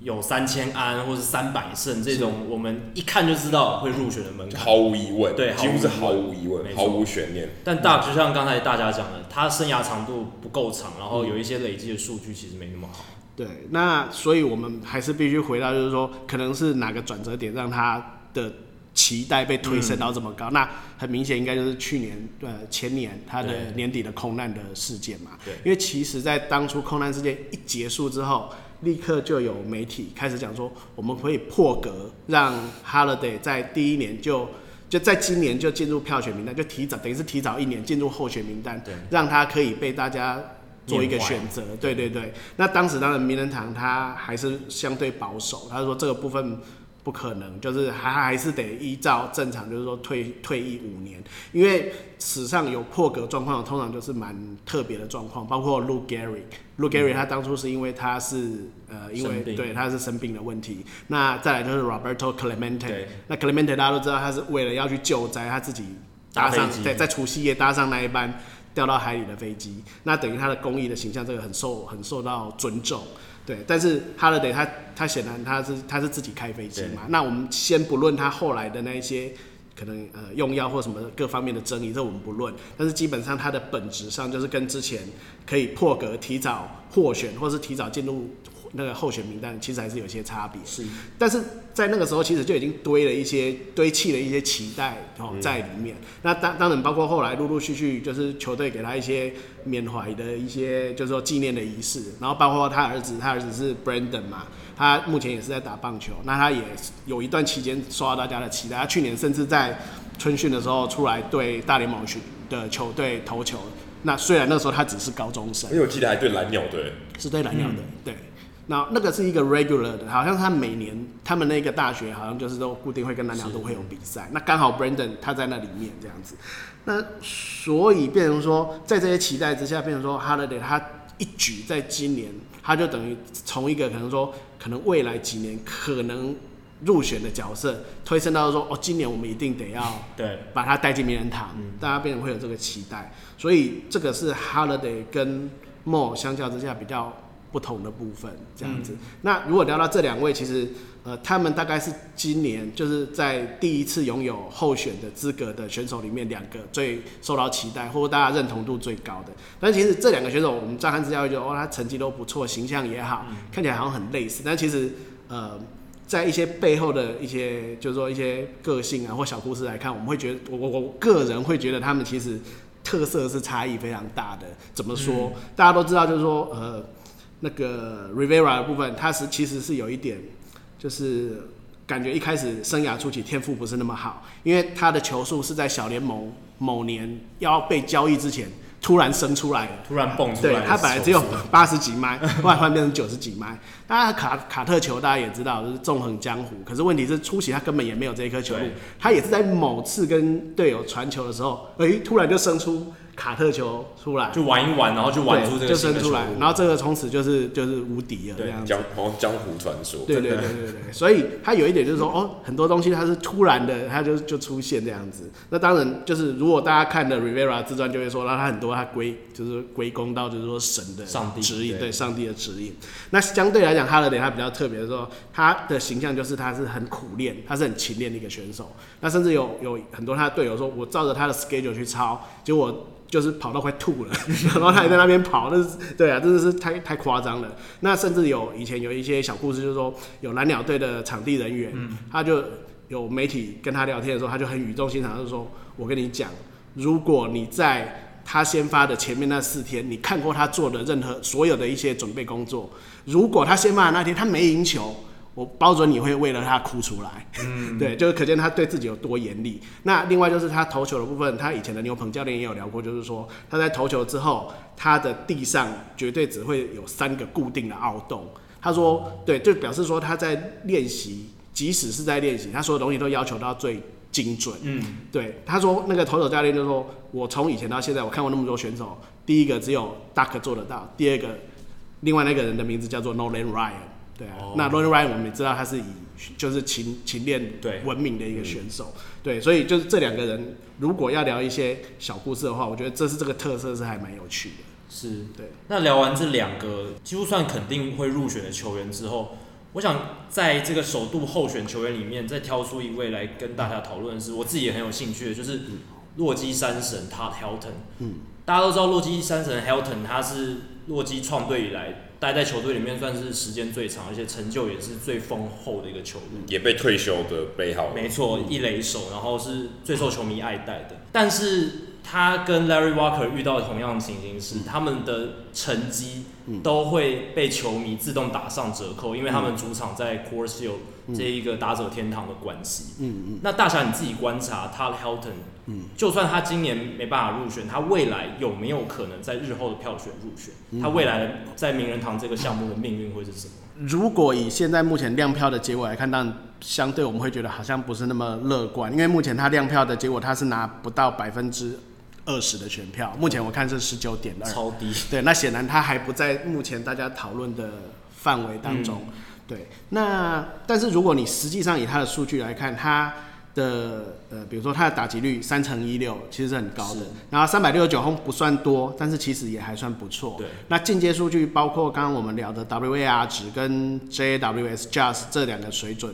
有三千安或是三百胜这种，我们一看就知道会入选的门槛，毫无疑问，对，几乎是毫无疑问，毫无悬念。但大就像刚才大家讲的，他生涯长度不够长，然后有一些累积的数据其实没那么好。对，那所以我们还是必须回到，就是说，可能是哪个转折点让他的期待被推升到这么高？嗯、那很明显应该就是去年呃前年他的年底的空难的事件嘛。对，因为其实在当初空难事件一结束之后。立刻就有媒体开始讲说，我们可以破格让 Holiday 在第一年就就在今年就进入票选名单，就提早等于是提早一年进入候选名单，对，让他可以被大家做一个选择。对对对，那当时当然名人堂他还是相对保守，他说这个部分。不可能，就是还还是得依照正常，就是说退退役五年，因为史上有破格状况，通常就是蛮特别的状况，包括 Lou Gehrig，Lou Gehrig 他当初是因为他是呃因为对他是生病的问题，那再来就是 Roberto Clemente，那 Clemente 大家都知道他是为了要去救灾，他自己搭上在在除夕夜搭上那一班掉到海里的飞机，那等于他的公益的形象这个很受很受到尊重。对，但是 Holiday 他他显然他是他是自己开飞机嘛。那我们先不论他后来的那一些可能呃用药或什么各方面的争议，这我们不论。但是基本上他的本质上就是跟之前可以破格提早获选，或是提早进入。那个候选名单其实还是有些差别，是，但是在那个时候其实就已经堆了一些堆砌了一些期待哦在里面。嗯、那当当然包括后来陆陆续续就是球队给他一些缅怀的一些就是说纪念的仪式，然后包括他儿子，他儿子是 Brandon 嘛，他目前也是在打棒球，那他也有一段期间受到大家的期待，他去年甚至在春训的时候出来对大联盟的球队投球。那虽然那时候他只是高中生，因为我记得还对蓝鸟队，是对蓝鸟的，嗯、对。那那个是一个 regular 的，好像他每年他们那个大学好像就是都固定会跟蓝鸟都会有比赛。那刚好 Brandon 他在那里面这样子，那所以变成说，在这些期待之下，变成说 Holiday 他一举在今年，他就等于从一个可能说可能未来几年可能入选的角色，推升到说哦，今年我们一定得要对把他带进名人堂，大家变成会有这个期待。所以这个是 Holiday 跟 Mo 相较之下比较。不同的部分这样子，嗯、那如果聊到这两位，其实呃，他们大概是今年就是在第一次拥有候选的资格的选手里面，两个最受到期待或者大家认同度最高的。但其实这两个选手，我们乍看之下会觉得，哦，他成绩都不错，形象也好，嗯、看起来好像很类似。但其实呃，在一些背后的一些，就是说一些个性啊或小故事来看，我们会觉得，我我我个人会觉得他们其实特色是差异非常大的。怎么说？嗯、大家都知道，就是说呃。那个 Rivera 的部分，他是其实是有一点，就是感觉一开始生涯初期天赋不是那么好，因为他的球速是在小联盟某年要被交易之前突然生出来的，突然蹦出来。对，他本来只有八十几迈，后来突然变成九十几迈。大家卡卡特球大家也知道，就是纵横江湖。可是问题是初期他根本也没有这一颗球路，他也是在某次跟队友传球的时候，哎、欸，突然就生出。卡特球出来就玩一玩，然后就玩出这个就生出来，然后这个从此就是就是无敌了这样子。江江湖传说。对对对对对，所以他有一点就是说，哦，很多东西它是突然的，它就就出现这样子。那当然就是如果大家看的 Rivera 自传就会说，那他很多他归就是归功到就是说神的指引，对上帝的指引。那相对来讲，哈勒德他比较特别的说，他的形象就是他是很苦练，他是很勤练的一个选手。那甚至有有很多他的队友说，我照着他的 schedule 去抄，结果。就是跑到快吐了，然后他还在那边跑，那是对啊，真的是太太夸张了。那甚至有以前有一些小故事，就是说有蓝鸟队的场地人员，嗯、他就有媒体跟他聊天的时候，他就很语重心长，就是说我跟你讲，如果你在他先发的前面那四天，你看过他做的任何所有的一些准备工作，如果他先发的那天他没赢球。我保准你会为了他哭出来，嗯，对，就是可见他对自己有多严厉。那另外就是他投球的部分，他以前的牛棚教练也有聊过，就是说他在投球之后，他的地上绝对只会有三个固定的凹洞。他说，对，就表示说他在练习，即使是在练习，他所有东西都要求到最精准。嗯，对，他说那个投手教练就说，我从以前到现在，我看过那么多选手，第一个只有 Duck 做得到，第二个，另外那个人的名字叫做 Nolan Ryan。对啊，哦、那 Nolan Ryan 我们也知道他是以就是勤勤练闻名的一个选手，对，对，所以就是这两个人如果要聊一些小故事的话，我觉得这是这个特色是还蛮有趣的。是，对。那聊完这两个几乎算肯定会入选的球员之后，我想在这个首度候选球员里面再挑出一位来跟大家讨论的是，我自己也很有兴趣的，就是洛基山神 Todd Helton。嗯，大家都知道洛基山神 Helton 他是洛基创队以来。待在球队里面算是时间最长，而且成就也是最丰厚的一个球员，也被退休的背号。没错，一垒手，然后是最受球迷爱戴的。但是他跟 Larry Walker 遇到的同样的情形是，他们的成绩都会被球迷自动打上折扣，因为他们主场在 Coors Field 这一个打者天堂的关系。嗯嗯。那大侠你自己观察他 Helton。嗯，就算他今年没办法入选，他未来有没有可能在日后的票选入选？嗯、他未来在名人堂这个项目的命运会是什么？如果以现在目前亮票的结果来看，但相对我们会觉得好像不是那么乐观，因为目前他亮票的结果他是拿不到百分之二十的选票，目前我看是十九点二，超低。对，那显然他还不在目前大家讨论的范围当中。嗯、对，那但是如果你实际上以它的数据来看，它。的呃，比如说它的打击率三乘一六，其实是很高的。然后三百六十九轰不算多，但是其实也还算不错。对。那进阶数据包括刚刚我们聊的 WAR 值跟 JAWS Just 这两个水准，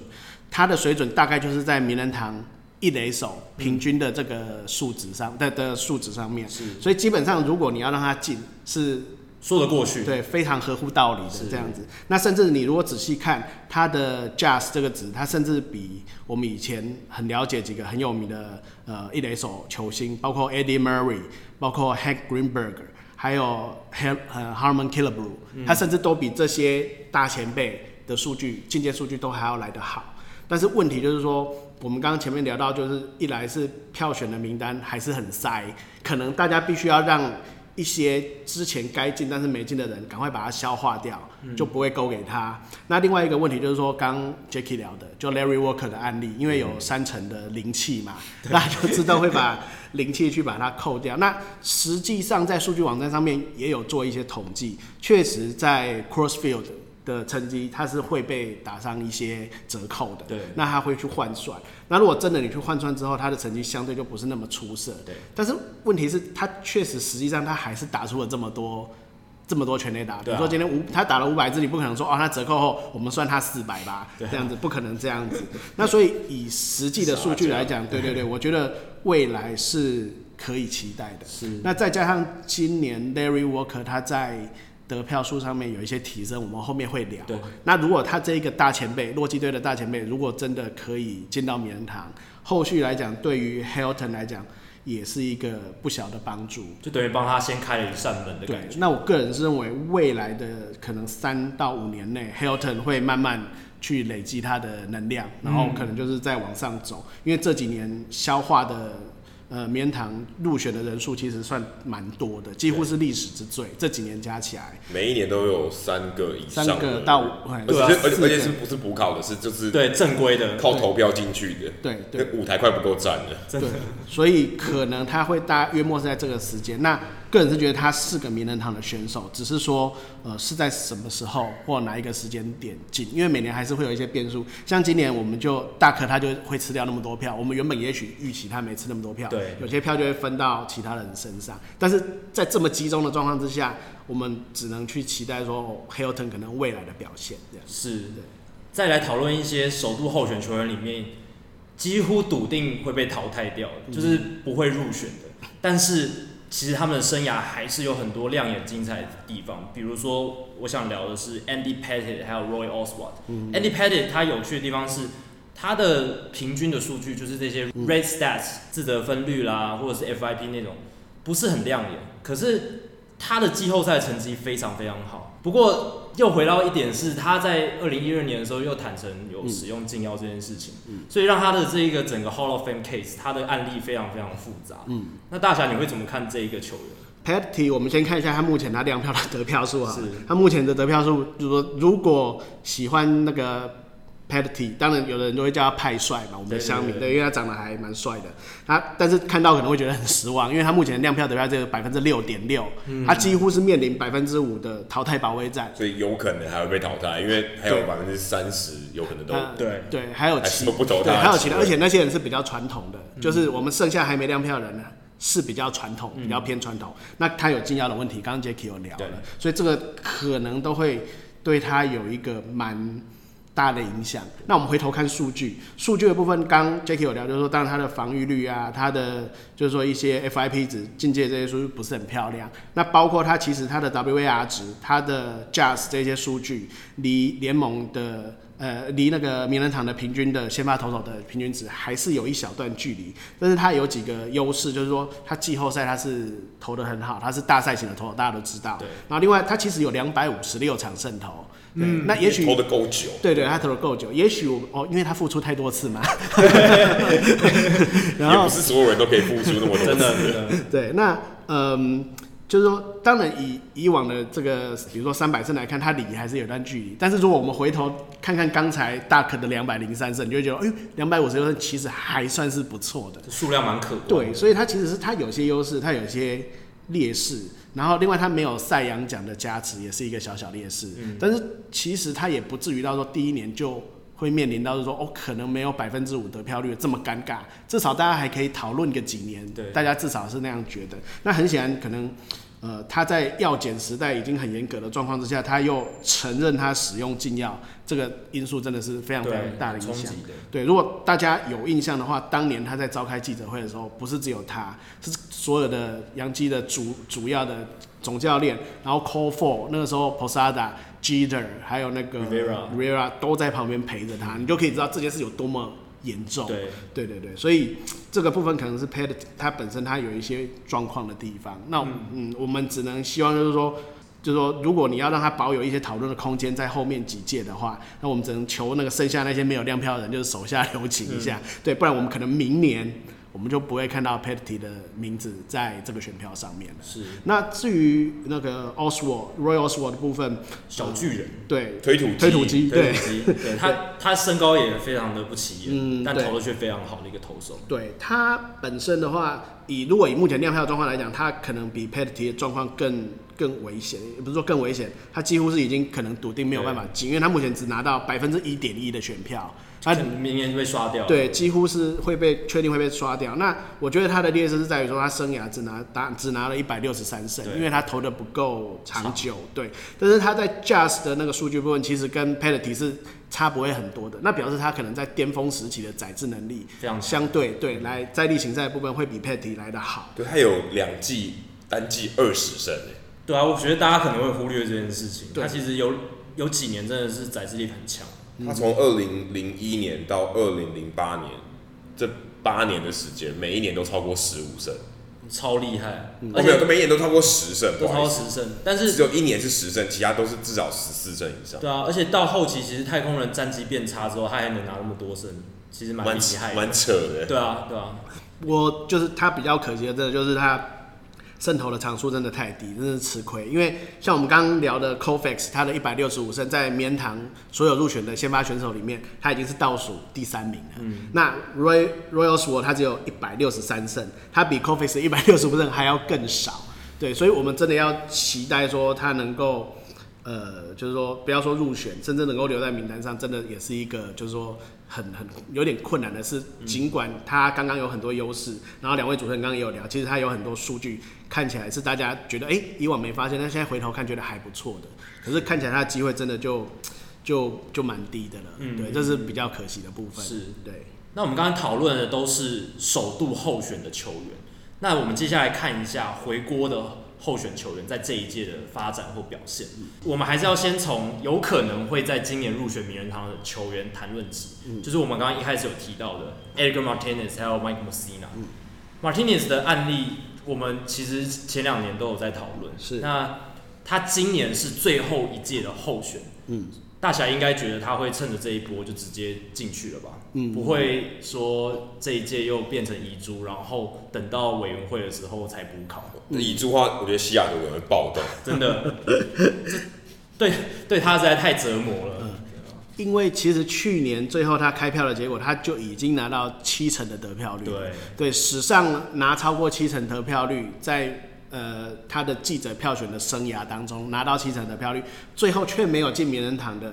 它的水准大概就是在名人堂一垒手平均的这个数值上的的数值上面。是。所以基本上如果你要让他进，是。说得过去，对，非常合乎道理的这样子。那甚至你如果仔细看它的 JAS 这个值，它甚至比我们以前很了解几个很有名的呃一垒手球星，包括 Eddie Murray，包括 Hank Greenberg，还有 Har 呃 Harmon Killebrew，它甚至都比这些大前辈的数据进阶数据都还要来得好。但是问题就是说，我们刚刚前面聊到，就是一来是票选的名单还是很塞，可能大家必须要让。一些之前该进但是没进的人，赶快把它消化掉，就不会勾给他。嗯、那另外一个问题就是说，刚 Jackie 聊的，就 Larry Walker 的案例，因为有三层的灵气嘛，大家就知道会把灵气去把它扣掉。那实际上在数据网站上面也有做一些统计，确实在 Coors Field 的成绩，它是会被打上一些折扣的。对，那他会去换算。那如果真的你去换算之后，他的成绩相对就不是那么出色。对。但是问题是，他确实实际上他还是打出了这么多这么多全垒打。比如说今天五，他打了五百支，你不可能说哦，他折扣后我们算他四百吧？对。这样子不可能这样子。那所以以实际的数据来讲，对对对，我觉得未来是可以期待的。是。那再加上今年 Larry Walker 他在。得票数上面有一些提升，我们后面会聊。对，那如果他这一个大前辈，洛基队的大前辈，如果真的可以进到名人堂，后续来讲，对于 Hilton 来讲，也是一个不小的帮助。就等于帮他先开了一扇门的感觉。那我个人是认为，未来的可能三到五年内，Hilton 会慢慢去累积他的能量，然后可能就是再往上走，嗯、因为这几年消化的。呃名人堂入选的人数其实算蛮多的，几乎是历史之最。这几年加起来，每一年都有三个以上，三个到五，而且而且而且是不是补考的，是就是对正规的，靠投票进去的。对对，舞台快不够站了，对，所以可能他会大约莫是在这个时间。那个人是觉得他是个名人堂的选手，只是说呃是在什么时候或哪一个时间点进，因为每年还是会有一些变数。像今年我们就大可他就会吃掉那么多票，我们原本也许预期他没吃那么多票，对，有些票就会分到其他人身上。但是在这么集中的状况之下，我们只能去期待说、哦、Hilton 可能未来的表现这样。是的。再来讨论一些首度候选球员里面，几乎笃定会被淘汰掉就是不会入选的。但是其实他们的生涯还是有很多亮眼精彩的地方。比如说，我想聊的是 Andy Pettitte 还有 Roy Oswalt。嗯、Andy Pettitte 他有趣的地方是，他的平均的数据就是这些 Red Stats 自得分率啦，或者是 FIP 那种，不是很亮眼。可是他的季后赛成绩非常非常好。不过。又回到一点是，他在二零一二年的时候又坦诚有使用禁药这件事情，嗯，所以让他的这一个整个 Hall of Fame case，他的案例非常非常复杂，嗯，那大侠你会怎么看这一个球员？Patty，我们先看一下他目前他亮票的得票数啊，是，他目前的得票数，就是说如果喜欢那个。Petty，当然有的人都会叫他派帅嘛，我们的乡民，对，因为他长得还蛮帅的。他但是看到可能会觉得很失望，因为他目前的亮票得票只有百分之六点六，他几乎是面临百分之五的淘汰保卫战，所以有可能还会被淘汰，因为还有百分之三十有可能都对。对，还有其不投对，还有其他，而且那些人是比较传统的，就是我们剩下还没亮票的人呢，是比较传统，比较偏传统。那他有禁药的问题，刚刚 Jacky 有聊了，所以这个可能都会对他有一个蛮。大的影响。那我们回头看数据，数据的部分，刚 Jacky 有聊，就是说，当然它的防御率啊，它的就是说一些 FIP 值、境界这些数据不是很漂亮。那包括它其实它的 WAR 值、它的 JAS 这些数据，离联盟的呃，离那个名人堂的平均的先发投手的平均值还是有一小段距离。但是它有几个优势，就是说它季后赛它是投的很好，它是大赛型的投手，大家都知道。对。然后另外它其实有两百五十六场胜投。嗯，那也许投的够久，对对，他投的够久。也许哦，因为他付出太多次嘛。然后也不是所有人都可以付出那么多次。真的，真的。对，那嗯，就是说，当然以以往的这个，比如说三百胜来看，他离还是有段距离。但是如果我们回头看看刚才大可的两百零三胜，你就会觉得，哎呦，两百五十六胜其实还算是不错的，数量蛮可观。对，所以他其实是他有些优势，他有些劣势。然后另外他没有赛扬奖的加持，也是一个小小劣势。嗯、但是其实他也不至于到说第一年就会面临到说哦，可能没有百分之五得票率这么尴尬。至少大家还可以讨论个几年，对，大家至少是那样觉得。那很显然可能。呃，他在药检时代已经很严格的状况之下，他又承认他使用禁药，这个因素真的是非常非常大的影响。对，如果大家有印象的话，当年他在召开记者会的时候，不是只有他，是所有的洋基的主主要的总教练，然后 Call For 那个时候 Posada、Jeter 还有那个 Rivera 都在旁边陪着他，你就可以知道这件事有多么。严重，对。对对对，所以这个部分可能是 Pettitte 他本身它有一些状况的地方。那嗯，嗯，我们只能希望就是说，就是说，如果你要让它保有一些讨论的空间，在后面几届的话，那我们只能求那个剩下那些没有亮票的人，就是手下留情一下，嗯、对，不然我们可能明年。我们就不会看到 Pettitte 的名字在这个选票上面了。是。那至于那个 Oswald Roy Oswald 的部分，小巨人，对，推土推土机，对，对他他身高也非常的不起眼，嗯，但投的却非常好的一个投手。对他本身的话，以如果以目前亮票状况来讲，他可能比 Pettitte 的状况更更危险，也不是说更危险，他几乎是已经可能笃定没有办法进，因为他目前只拿到百分之一点一的选票。他明年就被刷掉，对，几乎是会被确定会被刷掉。那我觉得他的劣势是在于说，他生涯只拿打只拿了一百六十三胜，因为他投的不够长久，对。但是他在 Just 的那个数据部分，其实跟 Pettitte 是差不会很多的。那表示他可能在巅峰时期的载制能力非常相对，对，来在例行赛部分会比 Pettitte 来的好。对，他有两季单季二十胜，对啊，我觉得大家可能会忽略这件事情。他其实有有几年真的是载制力很强。他从二零零一年到二零零八年，这八年的时间，每一年都超过十五胜，超厉害。而且都每一年都超过十胜，都超过十胜，但是只有一年是十胜，其他都是至少十四胜以上。对啊，而且到后期其实太空人战绩变差之后，他还能拿那么多胜，其实蛮厉害，蛮扯的。对啊，对啊。我就是他比较可惜的，真的就是他胜投的场数真的太低，真的是吃亏。因为像我们刚刚聊的 Koufax，他的一百六十五胜在名人堂所有入选的先发选手里面，他已经是倒数第三名了。嗯、那 Roy Royal Swart 他只有一百六十三胜，他比 Koufax 一百六十五胜还要更少。对，所以我们真的要期待说他能够。呃，就是说，不要说入选，真正能够留在名单上，真的也是一个，就是说很很有点困难的是。尽管他刚刚有很多优势，然后两位主持人刚刚也有聊，其实他有很多数据看起来是大家觉得，哎、欸，以往没发现，但现在回头看觉得还不错的。可是看起来他的机会真的就就就蛮低的了。嗯，对，这是比较可惜的部分。是，对。那我们刚刚讨论的都是首度候选的球员，那我们接下来看一下回锅的。候选球员在这一届的发展或表现，我们还是要先从有可能会在今年入选名人堂的球员谈论起。就是我们刚刚一开始有提到的 Edgar Martinez 还有 Mike Messina。Martinez 的案例，我们其实前两年都有在讨论。是。那他今年是最后一届的候选。嗯。大侠应该觉得他会趁着这一波就直接进去了吧？嗯，不会说这一届又变成遗珠，然后等到委员会的时候才补考。遗珠的话，我觉得西雅图人会暴动，真的。对，对他实在太折磨了。嗯，因为其实去年最后他开票的结果，他就已经拿到七成的得票率。对，对，史上拿超过七成得票率，在。呃，他的记者票选的生涯当中拿到七成的票率，最后却没有进名人堂的，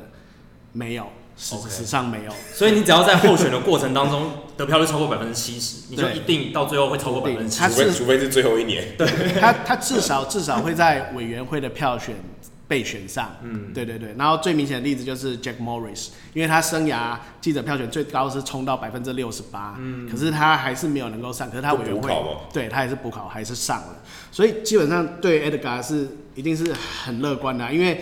没有，史史上没有。所以你只要在候选的过程当中得票率超过百分之七十，你就一定到最后会超过百分之七十。除非除非是最后一年，对他他至少至少会在委员会的票选。被选上，嗯，对对对，然后最明显的例子就是 Jack Morris，因为他生涯记者票选最高是冲到百分之六十八，嗯，可是他还是没有能够上，可是他委员会，对他也是补考还是上了，所以基本上对 Edgar 是一定是很乐观的啊，因为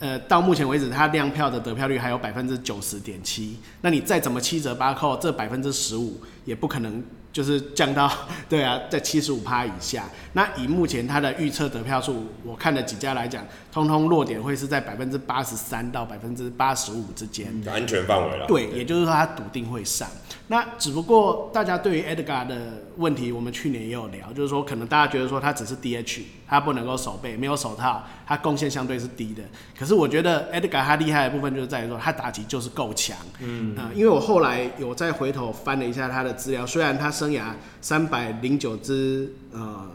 呃到目前为止他亮票的得票率还有百分之九十点七，那你再怎么七折八扣，这百分之十五也不可能。就是降到 对啊，在七十五趴以下。那以目前他的预测得票数，我看了几家来讲，通通落点会是在百分之八十三到百分之八十五之间，安全范围了。对，也就是说他笃定会上。那只不过大家对于 Edgar 的问题，我们去年也有聊，就是说可能大家觉得说他只是 DH，他不能够守备，没有手套，他贡献相对是低的。可是我觉得 Edgar 他厉害的部分就是在于说他打击就是够强。嗯啊、呃，因为我后来有再回头翻了一下他的资料，虽然他生涯三百零九支呃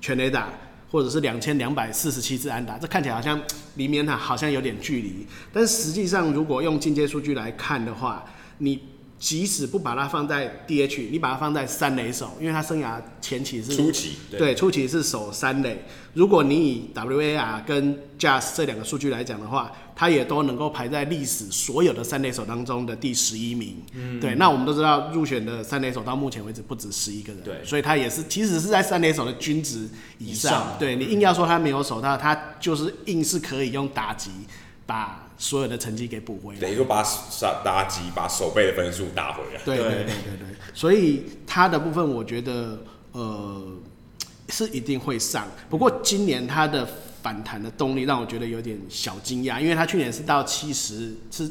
全垒打，或者是两千两百四十七支安打，这看起来好像里面呢好像有点距离，但实际上如果用进阶数据来看的话，你。即使不把它放在 DH，你把它放在三垒手，因为他生涯前期是初期，对，对初期是守三垒。如果你以 WAR 跟 JAS 这两个数据来讲的话，他也都能够排在历史所有的三垒手当中的第十一名。嗯，对。那我们都知道入选的三垒手到目前为止不止十一个人，对，所以他也是其实是在三垒手的均值以上。以上对，你硬要说他没有守到，他就是硬是可以用打击把。所有的成绩给补回来，等于说把打打击把手背的分数打回来。对对对对对，所以他的部分我觉得呃是一定会上，不过今年他的反弹的动力让我觉得有点小惊讶，因为他去年是到七十是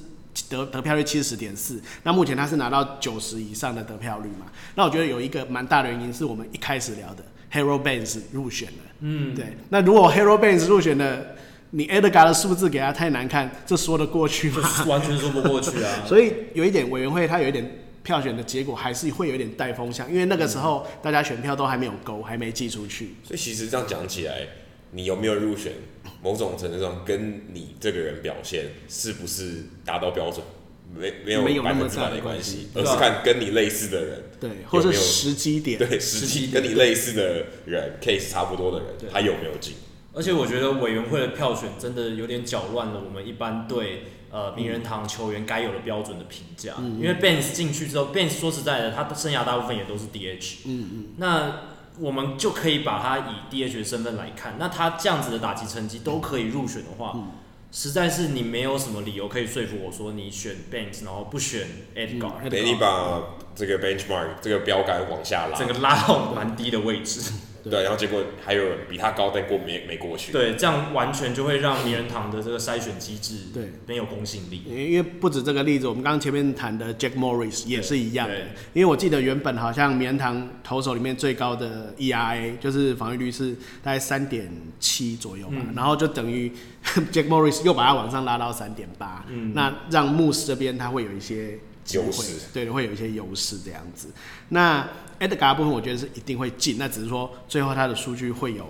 得得票率七十点四，那目前他是拿到九十以上的得票率嘛，那我觉得有一个蛮大的原因是我们一开始聊的 Harold Baines 入选了，嗯，对，那如果 Harold Baines 入选了。你 Edgar 的数字给他太难看，这说得过去吗？完全说不过去啊！所以有一点委员会，他有一点票选的结果还是会有一点带风向，因为那个时候大家选票都还没有勾，还没寄出去。所以其实这样讲起来，你有没有入选，某种程度上跟你这个人表现是不是达到标准，没没有百分之百的关系，而是看跟你类似的人，对，或者时机点，对，时机跟你类似的人，case 差不多的人，他有没有进？而且我觉得委员会的票选真的有点搅乱了我们一般对呃名人堂球员该有的标准的评价。嗯、因为 Baines 进去之后，Baines 说实在的，他的生涯大部分也都是 DH。嗯嗯。那我们就可以把他以 DH 的身份来看，那他这样子的打击成绩都可以入选的话，嗯、实在是你没有什么理由可以说服我说你选 Baines 然后不选 Edgar。等你把这个 benchmark 这个标杆往下拉，整个拉到蛮低的位置。对，然后结果还有人比他高，但过没没过去。对，这样完全就会让名人堂的这个筛选机制对没有公信力。因为不止这个例子，我们刚刚前面谈的 Jack Morris 也是一样的。因为我记得原本好像名人堂投手里面最高的 ERA 就是防御率是大概三点七左右吧，嗯、然后就等于 Jack Morris 又把它往上拉到三点八，那让 Moose 这边他会有一些优势，对，会有一些优势这样子。那 Edgar 部分我觉得是一定会进，那只是说最后他的数据会有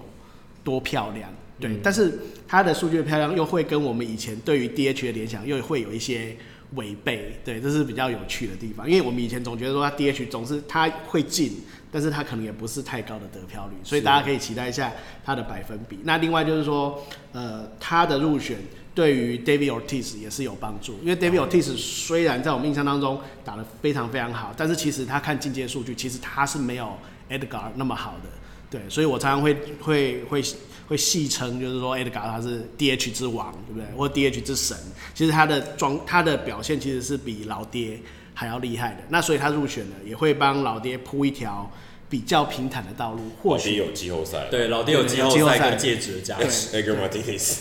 多漂亮，对，嗯、但是他的数据的漂亮又会跟我们以前对于 DH 的联想又会有一些违背，对，这是比较有趣的地方，因为我们以前总觉得说他 DH 总是他会进，但是他可能也不是太高的得票率，所以大家可以期待一下他的百分比。那另外就是说，呃，他的入选。对于 David Ortiz 也是有帮助，因为 David Ortiz 虽然在我们印象当中打得非常非常好，但是其实他看进阶数据，其实他是没有 Edgar 那么好的，对，所以我常常会会会会戏称，就是说 Edgar 他是 DH 之王，对不对？或 DH 之神，其实他的状他的表现其实是比老爹还要厉害的，那所以他入选了，也会帮老爹铺一条比较平坦的道路，或许有季后赛，对，老爹有季后赛跟戒指的加持。Edgar Martinez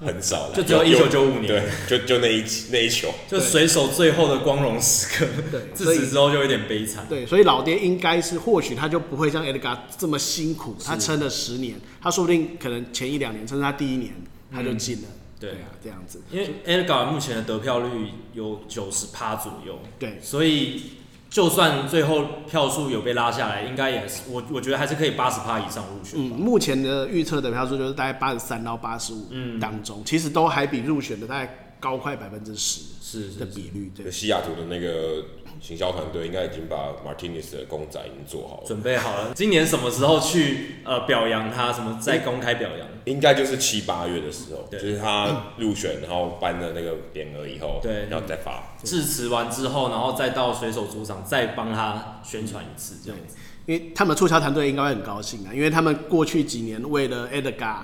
很少，就只有一九九五年，对，就就那一那一球，就水手最后的光荣时刻。对，自此之后就有点悲惨。对，所以老爹应该是，或许他就不会像 Edgar 这么辛苦，他撑了十年，他说不定可能前一两年，甚至他第一年他就进了。对啊，这样子。因为 Edgar 目前的得票率有九十趴左右，对，所以。就算最后票数有被拉下来，应该也是我我觉得还是可以八十趴以上入选。嗯，目前的预测的票数就是大概八十三到八十五当中，嗯、其实都还比入选的大概高快百分之十是的比率。对，西雅图的那个。行销团队应该已经把 Martinez 的公仔已经做好了，准备好了。今年什么时候去呃表扬他？什么再公开表扬？应该就是七八月的时候，就是他入选，然后颁了那个匾额以后，对，然后再发致辞完之后，然后再到水手主场再帮他宣传一次，这样子。因为他们的促销团队应该会很高兴啊，因为他们过去几年为了 Edgar。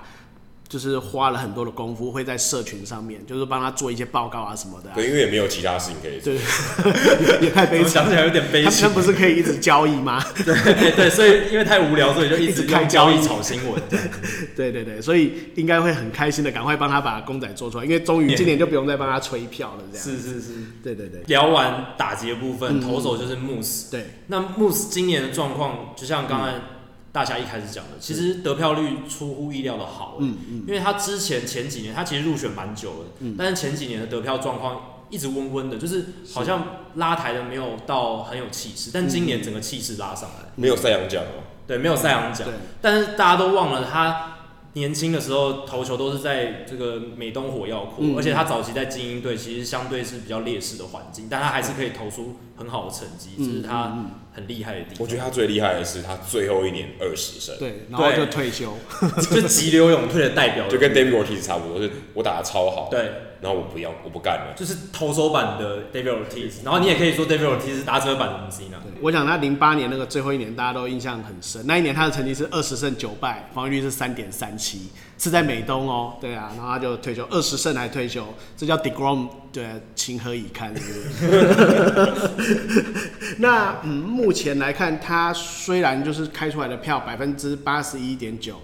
就是花了很多的功夫，会在社群上面，就是帮他做一些报告啊什么的、啊。对，因为也没有其他事情可以做。对，也太悲惨，想起来有点悲惨。他们不是可以一直交易吗？对对，所以因为太无聊，所以就一直开交易炒新闻。对对对，所以应该会很开心的，赶快帮他把公仔做出来，因为终于今年就不用再帮他催票了。这样。是是是，对对对。聊完打击的部分，投手就是 Moose。对，那 Moose 今年的状况，就像刚才。大侠一开始讲的，其实得票率出乎意料的好，嗯嗯，因为他之前前几年他其实入选蛮久了，嗯，但是前几年的得票状况一直温温的，就是好像拉抬的没有到很有气势，但今年整个气势拉上来，没有赛扬奖哦，对，没有赛扬奖，但是大家都忘了他年轻的时候投球都是在这个美东火药库，而且他早期在精英队其实相对是比较劣势的环境，但他还是可以投出很好的成绩，这是他。很厉害的地方，我觉得他最厉害的是他最后一年二十胜，对，然后就退休，就急流勇退的代表，就跟 David Ortiz 差不多，是我打的超好，对，然后我不要，我不干了，就是投手版的 David Ortiz，然后你也可以说 David Ortiz 是打者版的 Mussina。我想他零八年那个最后一年大家都印象很深，那一年他的成绩是二十胜九败，防御率是三点三七，是在美东哦，对啊，然后他就退休，二十胜还退休，这叫 Degrom，对，情何以堪，是不是？那嗯。目前来看，他虽然就是开出来的票百分之八十一点九，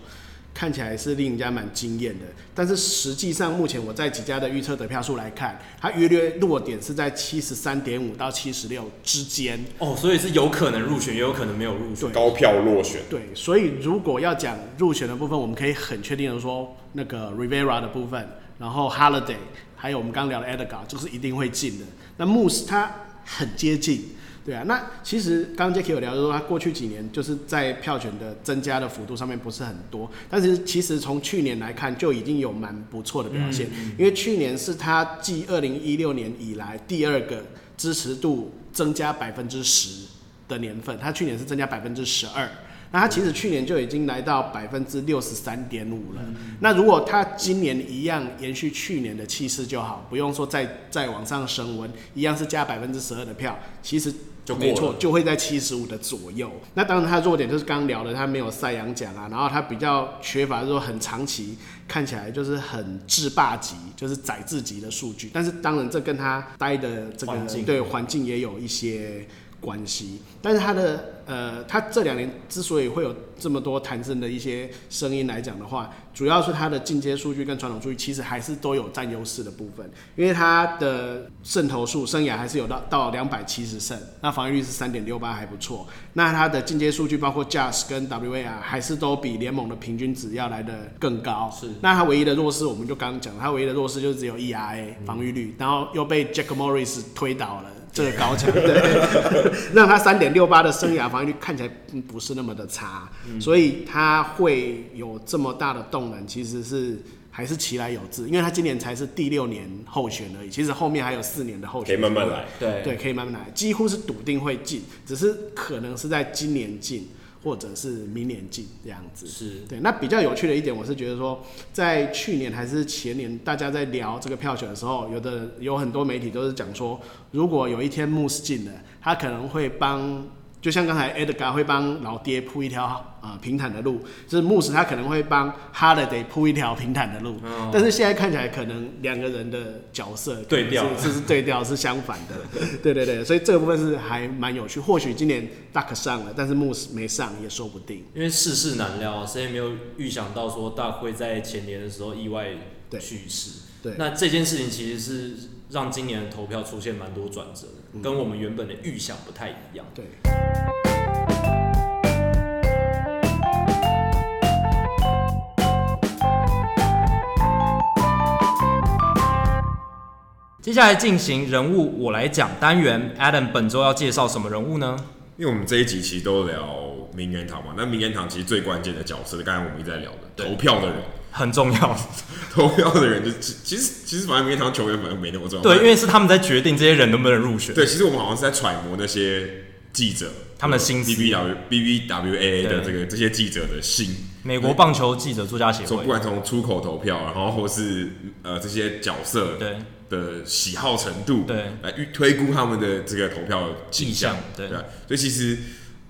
看起来是令人家蛮惊艳的，但是实际上目前我在几家的预测得票数来看，它约略落点是在七十三点五到七十六之间。哦，所以是有可能入选，也有可能没有入选，高票落选。对，所以如果要讲入选的部分，我们可以很确定的说，那个 Rivera 的部分，然后 Holiday，还有我们刚聊的 Edgar，就是一定会进的。那 Moose 它很接近。对啊，那其实刚刚 Jacky 有聊，就说他过去几年就是在票选的增加的幅度上面不是很多，但是其实从去年来看就已经有蛮不错的表现，嗯、因为去年是他继二零一六年以来第二个支持度增加百分之十的年份，他去年是增加百分之十二，那他其实去年就已经来到百分之六十三点五了，嗯、那如果他今年一样延续去年的气势就好，不用说再再往上升温，一样是加百分之十二的票，其实。就没错，就会在七十五的左右。那当然，他的弱点就是刚聊的，他没有赛扬奖啊，然后他比较缺乏说很长期看起来就是很制霸级，就是宰制级的数据。但是当然，这跟他待的这个对环境也有一些关系。但是他的呃，他这两年之所以会有这么多弹升的一些声音来讲的话，主要是它的进阶数据跟传统数据其实还是都有占优势的部分，因为它的胜投数生涯还是有到到两百七十胜，那防御率是三点六八还不错。那它的进阶数据包括 JAS 跟 WAR 还是都比联盟的平均值要来得更高。是。那它唯一的弱势，我们就刚刚讲，它唯一的弱势就是只有 ERA 防御率，然后又被 Jack Morris 推倒了。这个高墙，对，让他三点六八的生涯防御率看起来不是那么的差，嗯、所以他会有这么大的动能，其实是还是其来有志，因为他今年才是第六年候选而已，其实后面还有四年的候选，可以慢慢来，对。对，可以慢慢来，几乎是笃定会进，只是可能是在今年进。或者是明年进这样子，是对。那比较有趣的一点，我是觉得说，在去年还是前年，大家在聊这个票选的时候，有的有很多媒体都是讲说，如果有一天穆斯进了，他可能会帮。就像刚才 Edgar 会帮老爹铺一条呃平坦的路，就是牧师他可能会帮 Holiday 铺一条平坦的路，哦、但是现在看起来可能两个人的角色对调，是是对调是相反的，对对对，所以这个部分是还蛮有趣。或许今年 Duck 上了，但是牧师没上也说不定。因为世事难料，谁也没有预想到说 Duck 会在前年的时候意外去世。对，那这件事情其实是让今年的投票出现蛮多转折，嗯、跟我们原本的预想不太一样。对。接下来进行人物我来讲单元，Adam 本周要介绍什么人物呢？因为我们这一集其实都聊名人堂嘛，那名人堂其实最关键的角色，刚才我们一直在聊的投票的人。很重要，投票的人就其实其实反正名人堂球员反正没那么重要。对，因为是他们在决定这些人能不能入选。对，其实我们好像是在揣摩那些记者他们的心 B B W B B W A A 的这个这些记者的心。美国棒球记者作家协会，从不管从出口投票，然后或是呃这些角色对的喜好程度，对来预推估他们的这个投票倾向，对，所以其实。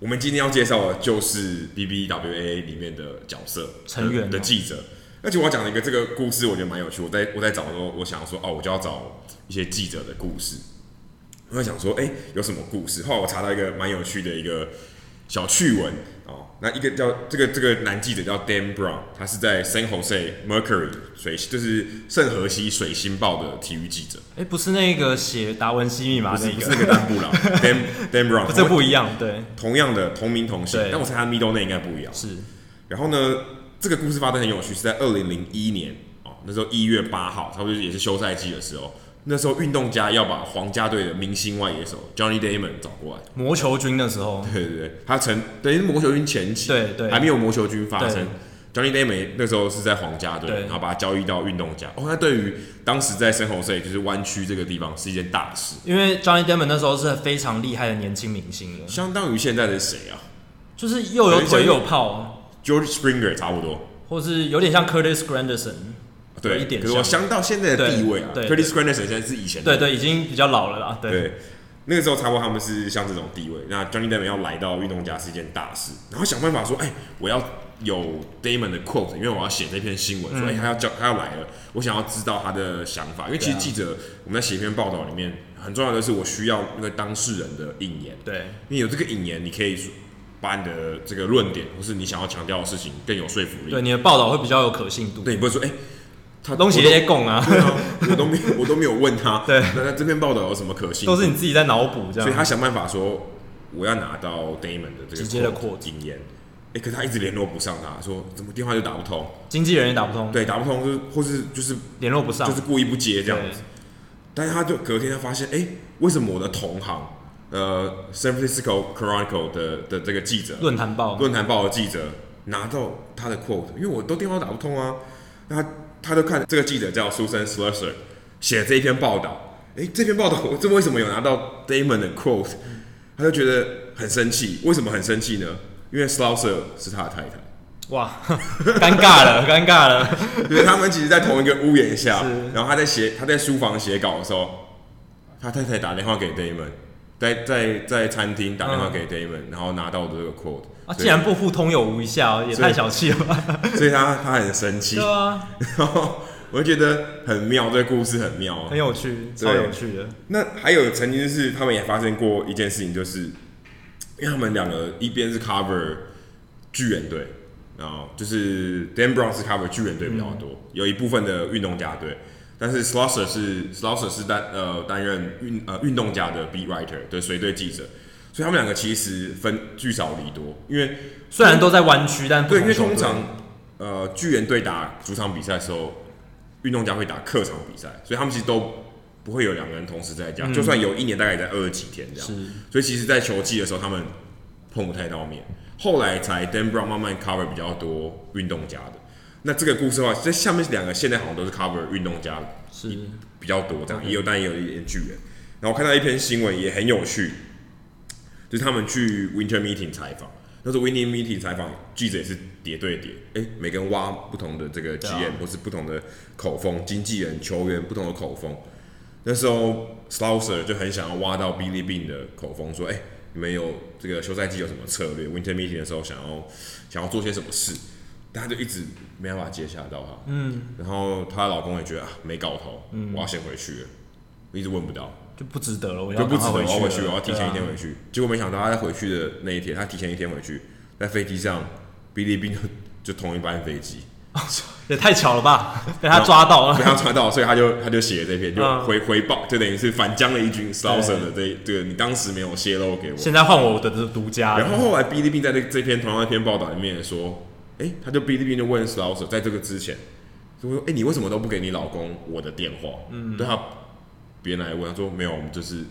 我们今天要介绍的就是 BBWA 里面的角色成员的记者。而且我要讲的一个这个故事，我觉得蛮有趣。我在我在找的时候，我想说，哦，我就要找一些记者的故事。我在想说，哎，有什么故事？后来我查到一个蛮有趣的一个小趣闻哦。那一个叫这个这个男记者叫 Dan Brown，他是在 San Jose Mercury 水就是圣荷西水星报的体育记者。哎，不是那个写达文西密码那个，不是那个丹布朗，Dan Dan Brown，这 不一样，对，同样的同名同姓，但我猜他 middle name 应该不一样。是，然后呢，这个故事发生很有趣，是在二零零一年哦，那时候一月八号，差不多也是休赛季的时候。那时候运动家要把皇家队的明星外野手 Johnny Damon 找过来，魔球军的时候，对对对，他曾等于魔球军前期，对对，还没有魔球军发生。Johnny Damon 那时候是在皇家队，然后把他交易到运动家。哦，那对于当时在圣荷西就是湾区这个地方是一件大事，因为 Johnny Damon 那时候是非常厉害的年轻明星了，相当于现在的谁啊？就是又有腿又有炮，George Springer 差不多，或是有点像 Curtis Granderson。对，一点可是我相到现在的地位啊，Curtis Granderson 现在是以前对对，已经比较老了啦。对，那个时候差不多他们是像这种地位。那 Johnny Damon 要来到运动家是一件大事，然后想办法说，哎，我要有 Damon 的 quote，因为我要写那篇新闻，说，哎，他要叫他要来了，我想要知道他的想法。因为其实记者我们在写一篇报道里面，很重要的是我需要那个当事人的引言。对，因为有这个引言，你可以把你的这个论点或是你想要强调的事情更有说服力。对，你的报道会比较有可信度。对，你不会说，哎。他东西那些供啊，我都没我都没有问他。对，那那这篇报道有什么可信？都是你自己在脑补这样。所以他想办法说，我要拿到 Damon 的这个直接的扩经验。哎，可是他一直联络不上他，说怎么电话就打不通，经纪人也打不通。对，打不通，就是或是就是联络不上，就是故意不接这样子。但是他就隔天他发现，哎，为什么我的同行，呃，San Francisco Chronicle 的的这个记者，论坛报，论坛报的记者拿到他的 quote，因为我都电话打不通啊，那他。他就看这个记者叫 Susan Slusser 写的这一篇报道，诶，这篇报道我 这为什么有拿到 Damon 的 quote？他就觉得很生气，为什么很生气呢？因为 Slusser 是他的太太。哇，尴尬了，尴尬了。因为他们其实，在同一个屋檐下，然后他在写，他在书房写稿的时候，他太太打电话给 Damon，在在在餐厅打电话给 Damon，然后拿到的这个 quote。啊，既然不互通有无一下，也太小气了吧！所以 他他很生气。对啊，然后我就觉得很妙，这个故事很妙，很有趣，超有趣的。那还有曾经是他们也发生过一件事情，就是因为他们两个一边是 cover 巨人队，然后就是 Dan Brown 是 cover 巨人队比较多，嗯、有一部分的运动家队，但是 Slusher 是 Slusher 是担呃担任运呃运动家的 beat writer 的随队记者，所以他们两个其实分聚少离多，因为虽然都在湾区，但对，因为通常呃巨人队打主场比赛的时候，运动家会打客场比赛，所以他们其实都不会有两个人同时在家，嗯、就算有一年大概也在二十几天这样，是。所以其实，在球季的时候他们碰不太到面，后来才 Dan Brown 慢慢 cover 比较多运动家的。那这个故事的话，这下面两个现在好像都是 cover 运动家，是。比较多这样，也有但也有一点巨人。然后看到一篇新闻也很有趣，就是他们去 Winter Meeting 采访，那时候 Winter Meeting 采访记者也是叠对叠，哎，每个人挖不同的这个 GM 或是不同的口风，经纪人、球员不同的口风。那时候 Slouser 就很想要挖到 Billy Beane 的口风，说，哎，你们有这个休赛季有什么策略？Winter Meeting 的时候想要想要做些什么事？但他就一直没办法接下到他，嗯，然后她老公也觉得啊没搞头，嗯，我要先回去了，我一直问不到，就不值得了，我就不值得，我要回去，我要提前一天回去。啊、结果没想到他在回去的那一天，他提前一天回去，在飞机上，Billy Beane 就同一班飞机，也太巧了吧，被他抓到了，被他抓到，所以他就他就写了这篇，就回回报，就等于是反将了一军，Slusher 的这这个你当时没有泄露给我，现在换我的独家。然后后来 Billy Beane 在这这篇同样一篇报道里面说。哎、欸，他就哔哩哔哩问 Slusher，在这个之前，就说：“哎、欸，你为什么都不给你老公我的电话？”嗯，对他，别人来问他说：“没有，我们就是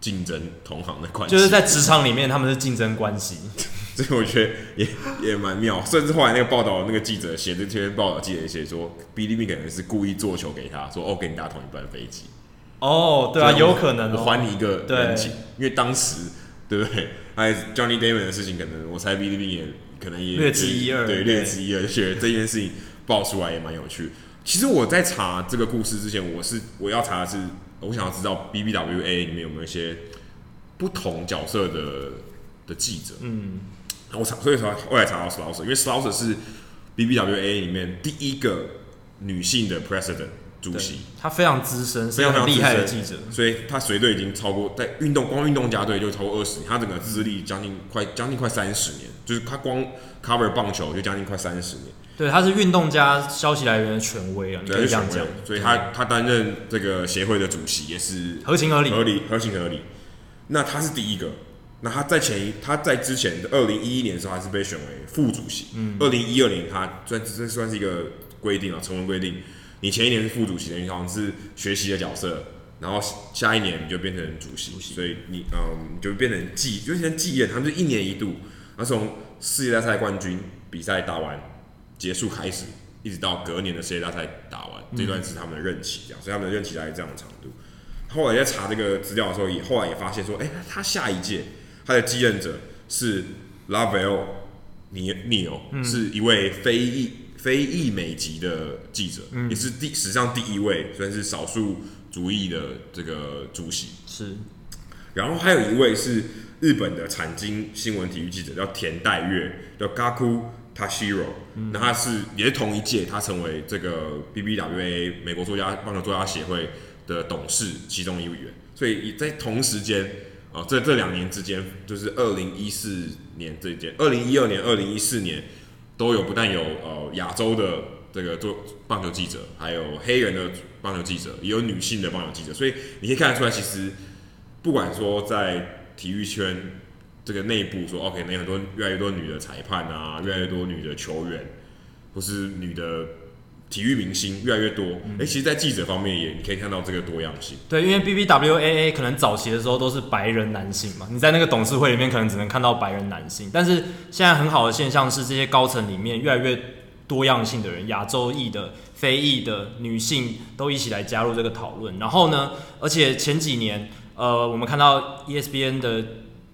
竞争同行的关系。”就是在职场里面，他们是竞争关系。所以我觉得也也蛮妙。甚至后来那个报道那个记者写这篇报道，记者写说，哔哩哔哩可能是故意做球给他说：“哦，给你搭同一班飞机。”哦，对啊，有可能、哦，我还你一个人情，对因为当时对不对？还 Johnny Damon 的事情，可能我猜哔哩哔哩也。可能也略知一二，对，略知一二，就觉得这件事情爆出来也蛮有趣。其实我在查这个故事之前，我是我要查的是，我想要知道 BBWA 里面有没有一些不同角色的的记者。嗯，我查，所以说后来查到 s l a u s e r 因为 s l a u s e r 是 BBWA 里面第一个女性的 President。主席，他非常资深，非常非常厉害的记者，所以他随队已经超过在运动光运动家队就超过二十年，他整个资历将近快将近快三十年，就是他光 cover 棒球就将近快三十年。对，他是运动家消息来源的权威啊，你可以这样讲。所以他他担任这个协会的主席也是合情合理，合理合情合理。那他是第一个，那他在前一他在之前的二零一一年的时候，还是被选为副主席。嗯，二零一二年他算这算是一个规定啊，成文规定。你前一年是副主席，等于好像是学习的角色，然后下一年你就变成主席，所以你嗯就变成继，就像继任，他们就一年一度，那从世界大赛冠军比赛打完结束开始，一直到隔年的世界大赛打完，嗯、这段是他们的任期，这样，所以他们的任期大概这样的长度。后来在查这个资料的时候，也后来也发现说，哎、欸，他下一届他的继任者是 Lavelle Neal，是一位非裔。非裔美籍的记者，嗯、也是第史上第一位，算是少数族裔的这个主席。是，然后还有一位是日本的产经新闻体育记者，叫田代月，叫 Gaku Tashiro。那、嗯、他是也是同一届，他成为这个 BBWA 美国作家棒球作家协会的董事其中一员。所以在同时间啊、呃，这这两年之间，就是二零一四年这一届，二零一二年、二零一四年。都有，不但有呃亚洲的这个做棒球记者，还有黑人的棒球记者，也有女性的棒球记者，所以你可以看得出来，其实不管说在体育圈这个内部说，OK，那很多越来越多女的裁判啊，越来越多女的球员，或是女的。体育明星越来越多，哎、嗯欸，其实，在记者方面也你可以看到这个多样性。对，因为 BBWAA 可能早期的时候都是白人男性嘛，你在那个董事会里面可能只能看到白人男性，但是现在很好的现象是，这些高层里面越来越多样性的人，亚洲裔的、非裔的女性都一起来加入这个讨论。然后呢，而且前几年，呃，我们看到 ESPN 的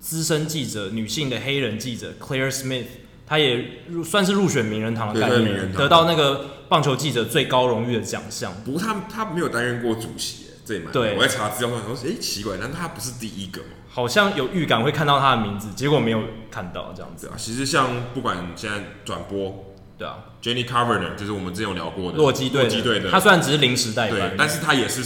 资深记者，女性的黑人记者 Claire Smith，她也入算是入选名人堂的概念，得到那个。棒球记者最高荣誉的奖项，不过他他没有担任过主席，这也蛮对。我在查资料上说，哎、欸，奇怪，难道他不是第一个吗？好像有预感会看到他的名字，结果没有看到这样子。啊，其实像不管现在转播，对啊，Jenny Carver 呢，就是我们之前有聊过的洛基队，洛基队的，他虽然只是临时代班，对，但是他也是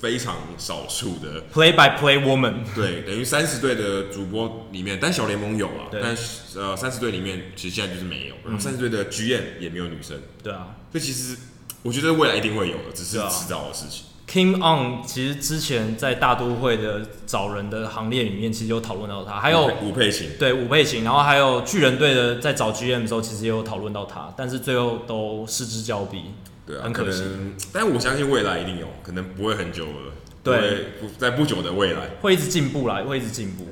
非常少数的 play by play woman。对，等于三十队的主播里面，但小联盟有啊，但呃三十队里面其实现在就是没有，然后三十队的 GM 也没有女生。对啊，所以其实我觉得未来一定会有的，只是迟早的事情。Kim On 其实之前在大都会的找人的行列里面，其实有讨论到他，还有吴佩琴，对吴佩琴，然后还有巨人队的在找 GM 的时候，其实也有讨论到他，但是最后都失之交臂，对啊，很可惜。但我相信未来一定有可能不会很久了，对，在不久的未来会一直进步啦，会一直进步。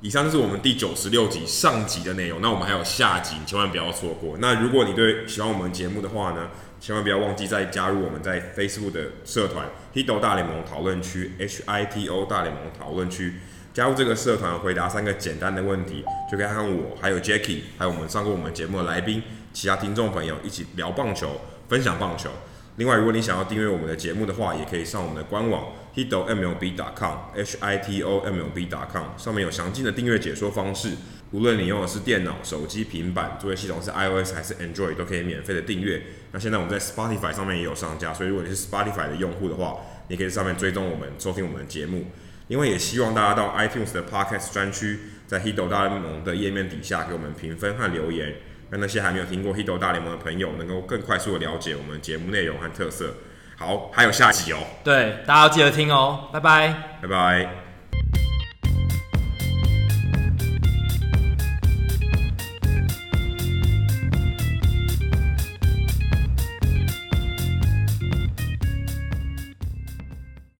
以上就是我们第九十六集上集的内容，那我们还有下集，千万不要错过。那如果你对喜欢我们节目的话呢，千万不要忘记再加入我们在 Facebook 的社团 Hito 大联盟讨论区 H I T O 大联盟讨论区。加入这个社团，回答三个简单的问题，就可以和我、还有 Jackie，还有我们上过我们节目的来宾、其他听众朋友一起聊棒球、分享棒球。另外，如果你想要订阅我们的节目的话，也可以上我们的官网 hito mlb.com h i t o m l b.com 上面有详尽的订阅解说方式。无论你用的是电脑、手机、平板，作业系统是 iOS 还是 Android，都可以免费的订阅。那现在我们在 Spotify 上面也有上架，所以如果你是 Spotify 的用户的话，你可以在上面追踪我们，收听我们的节目。另外，也希望大家到 iTunes 的 Podcast 专区，在 Hito 大联盟的页面底下给我们评分和留言，让那些还没有听过 Hito 大联盟的朋友能够更快速的了解我们节目内容和特色。好，还有下集哦。对，大家要记得听哦。拜拜，拜拜。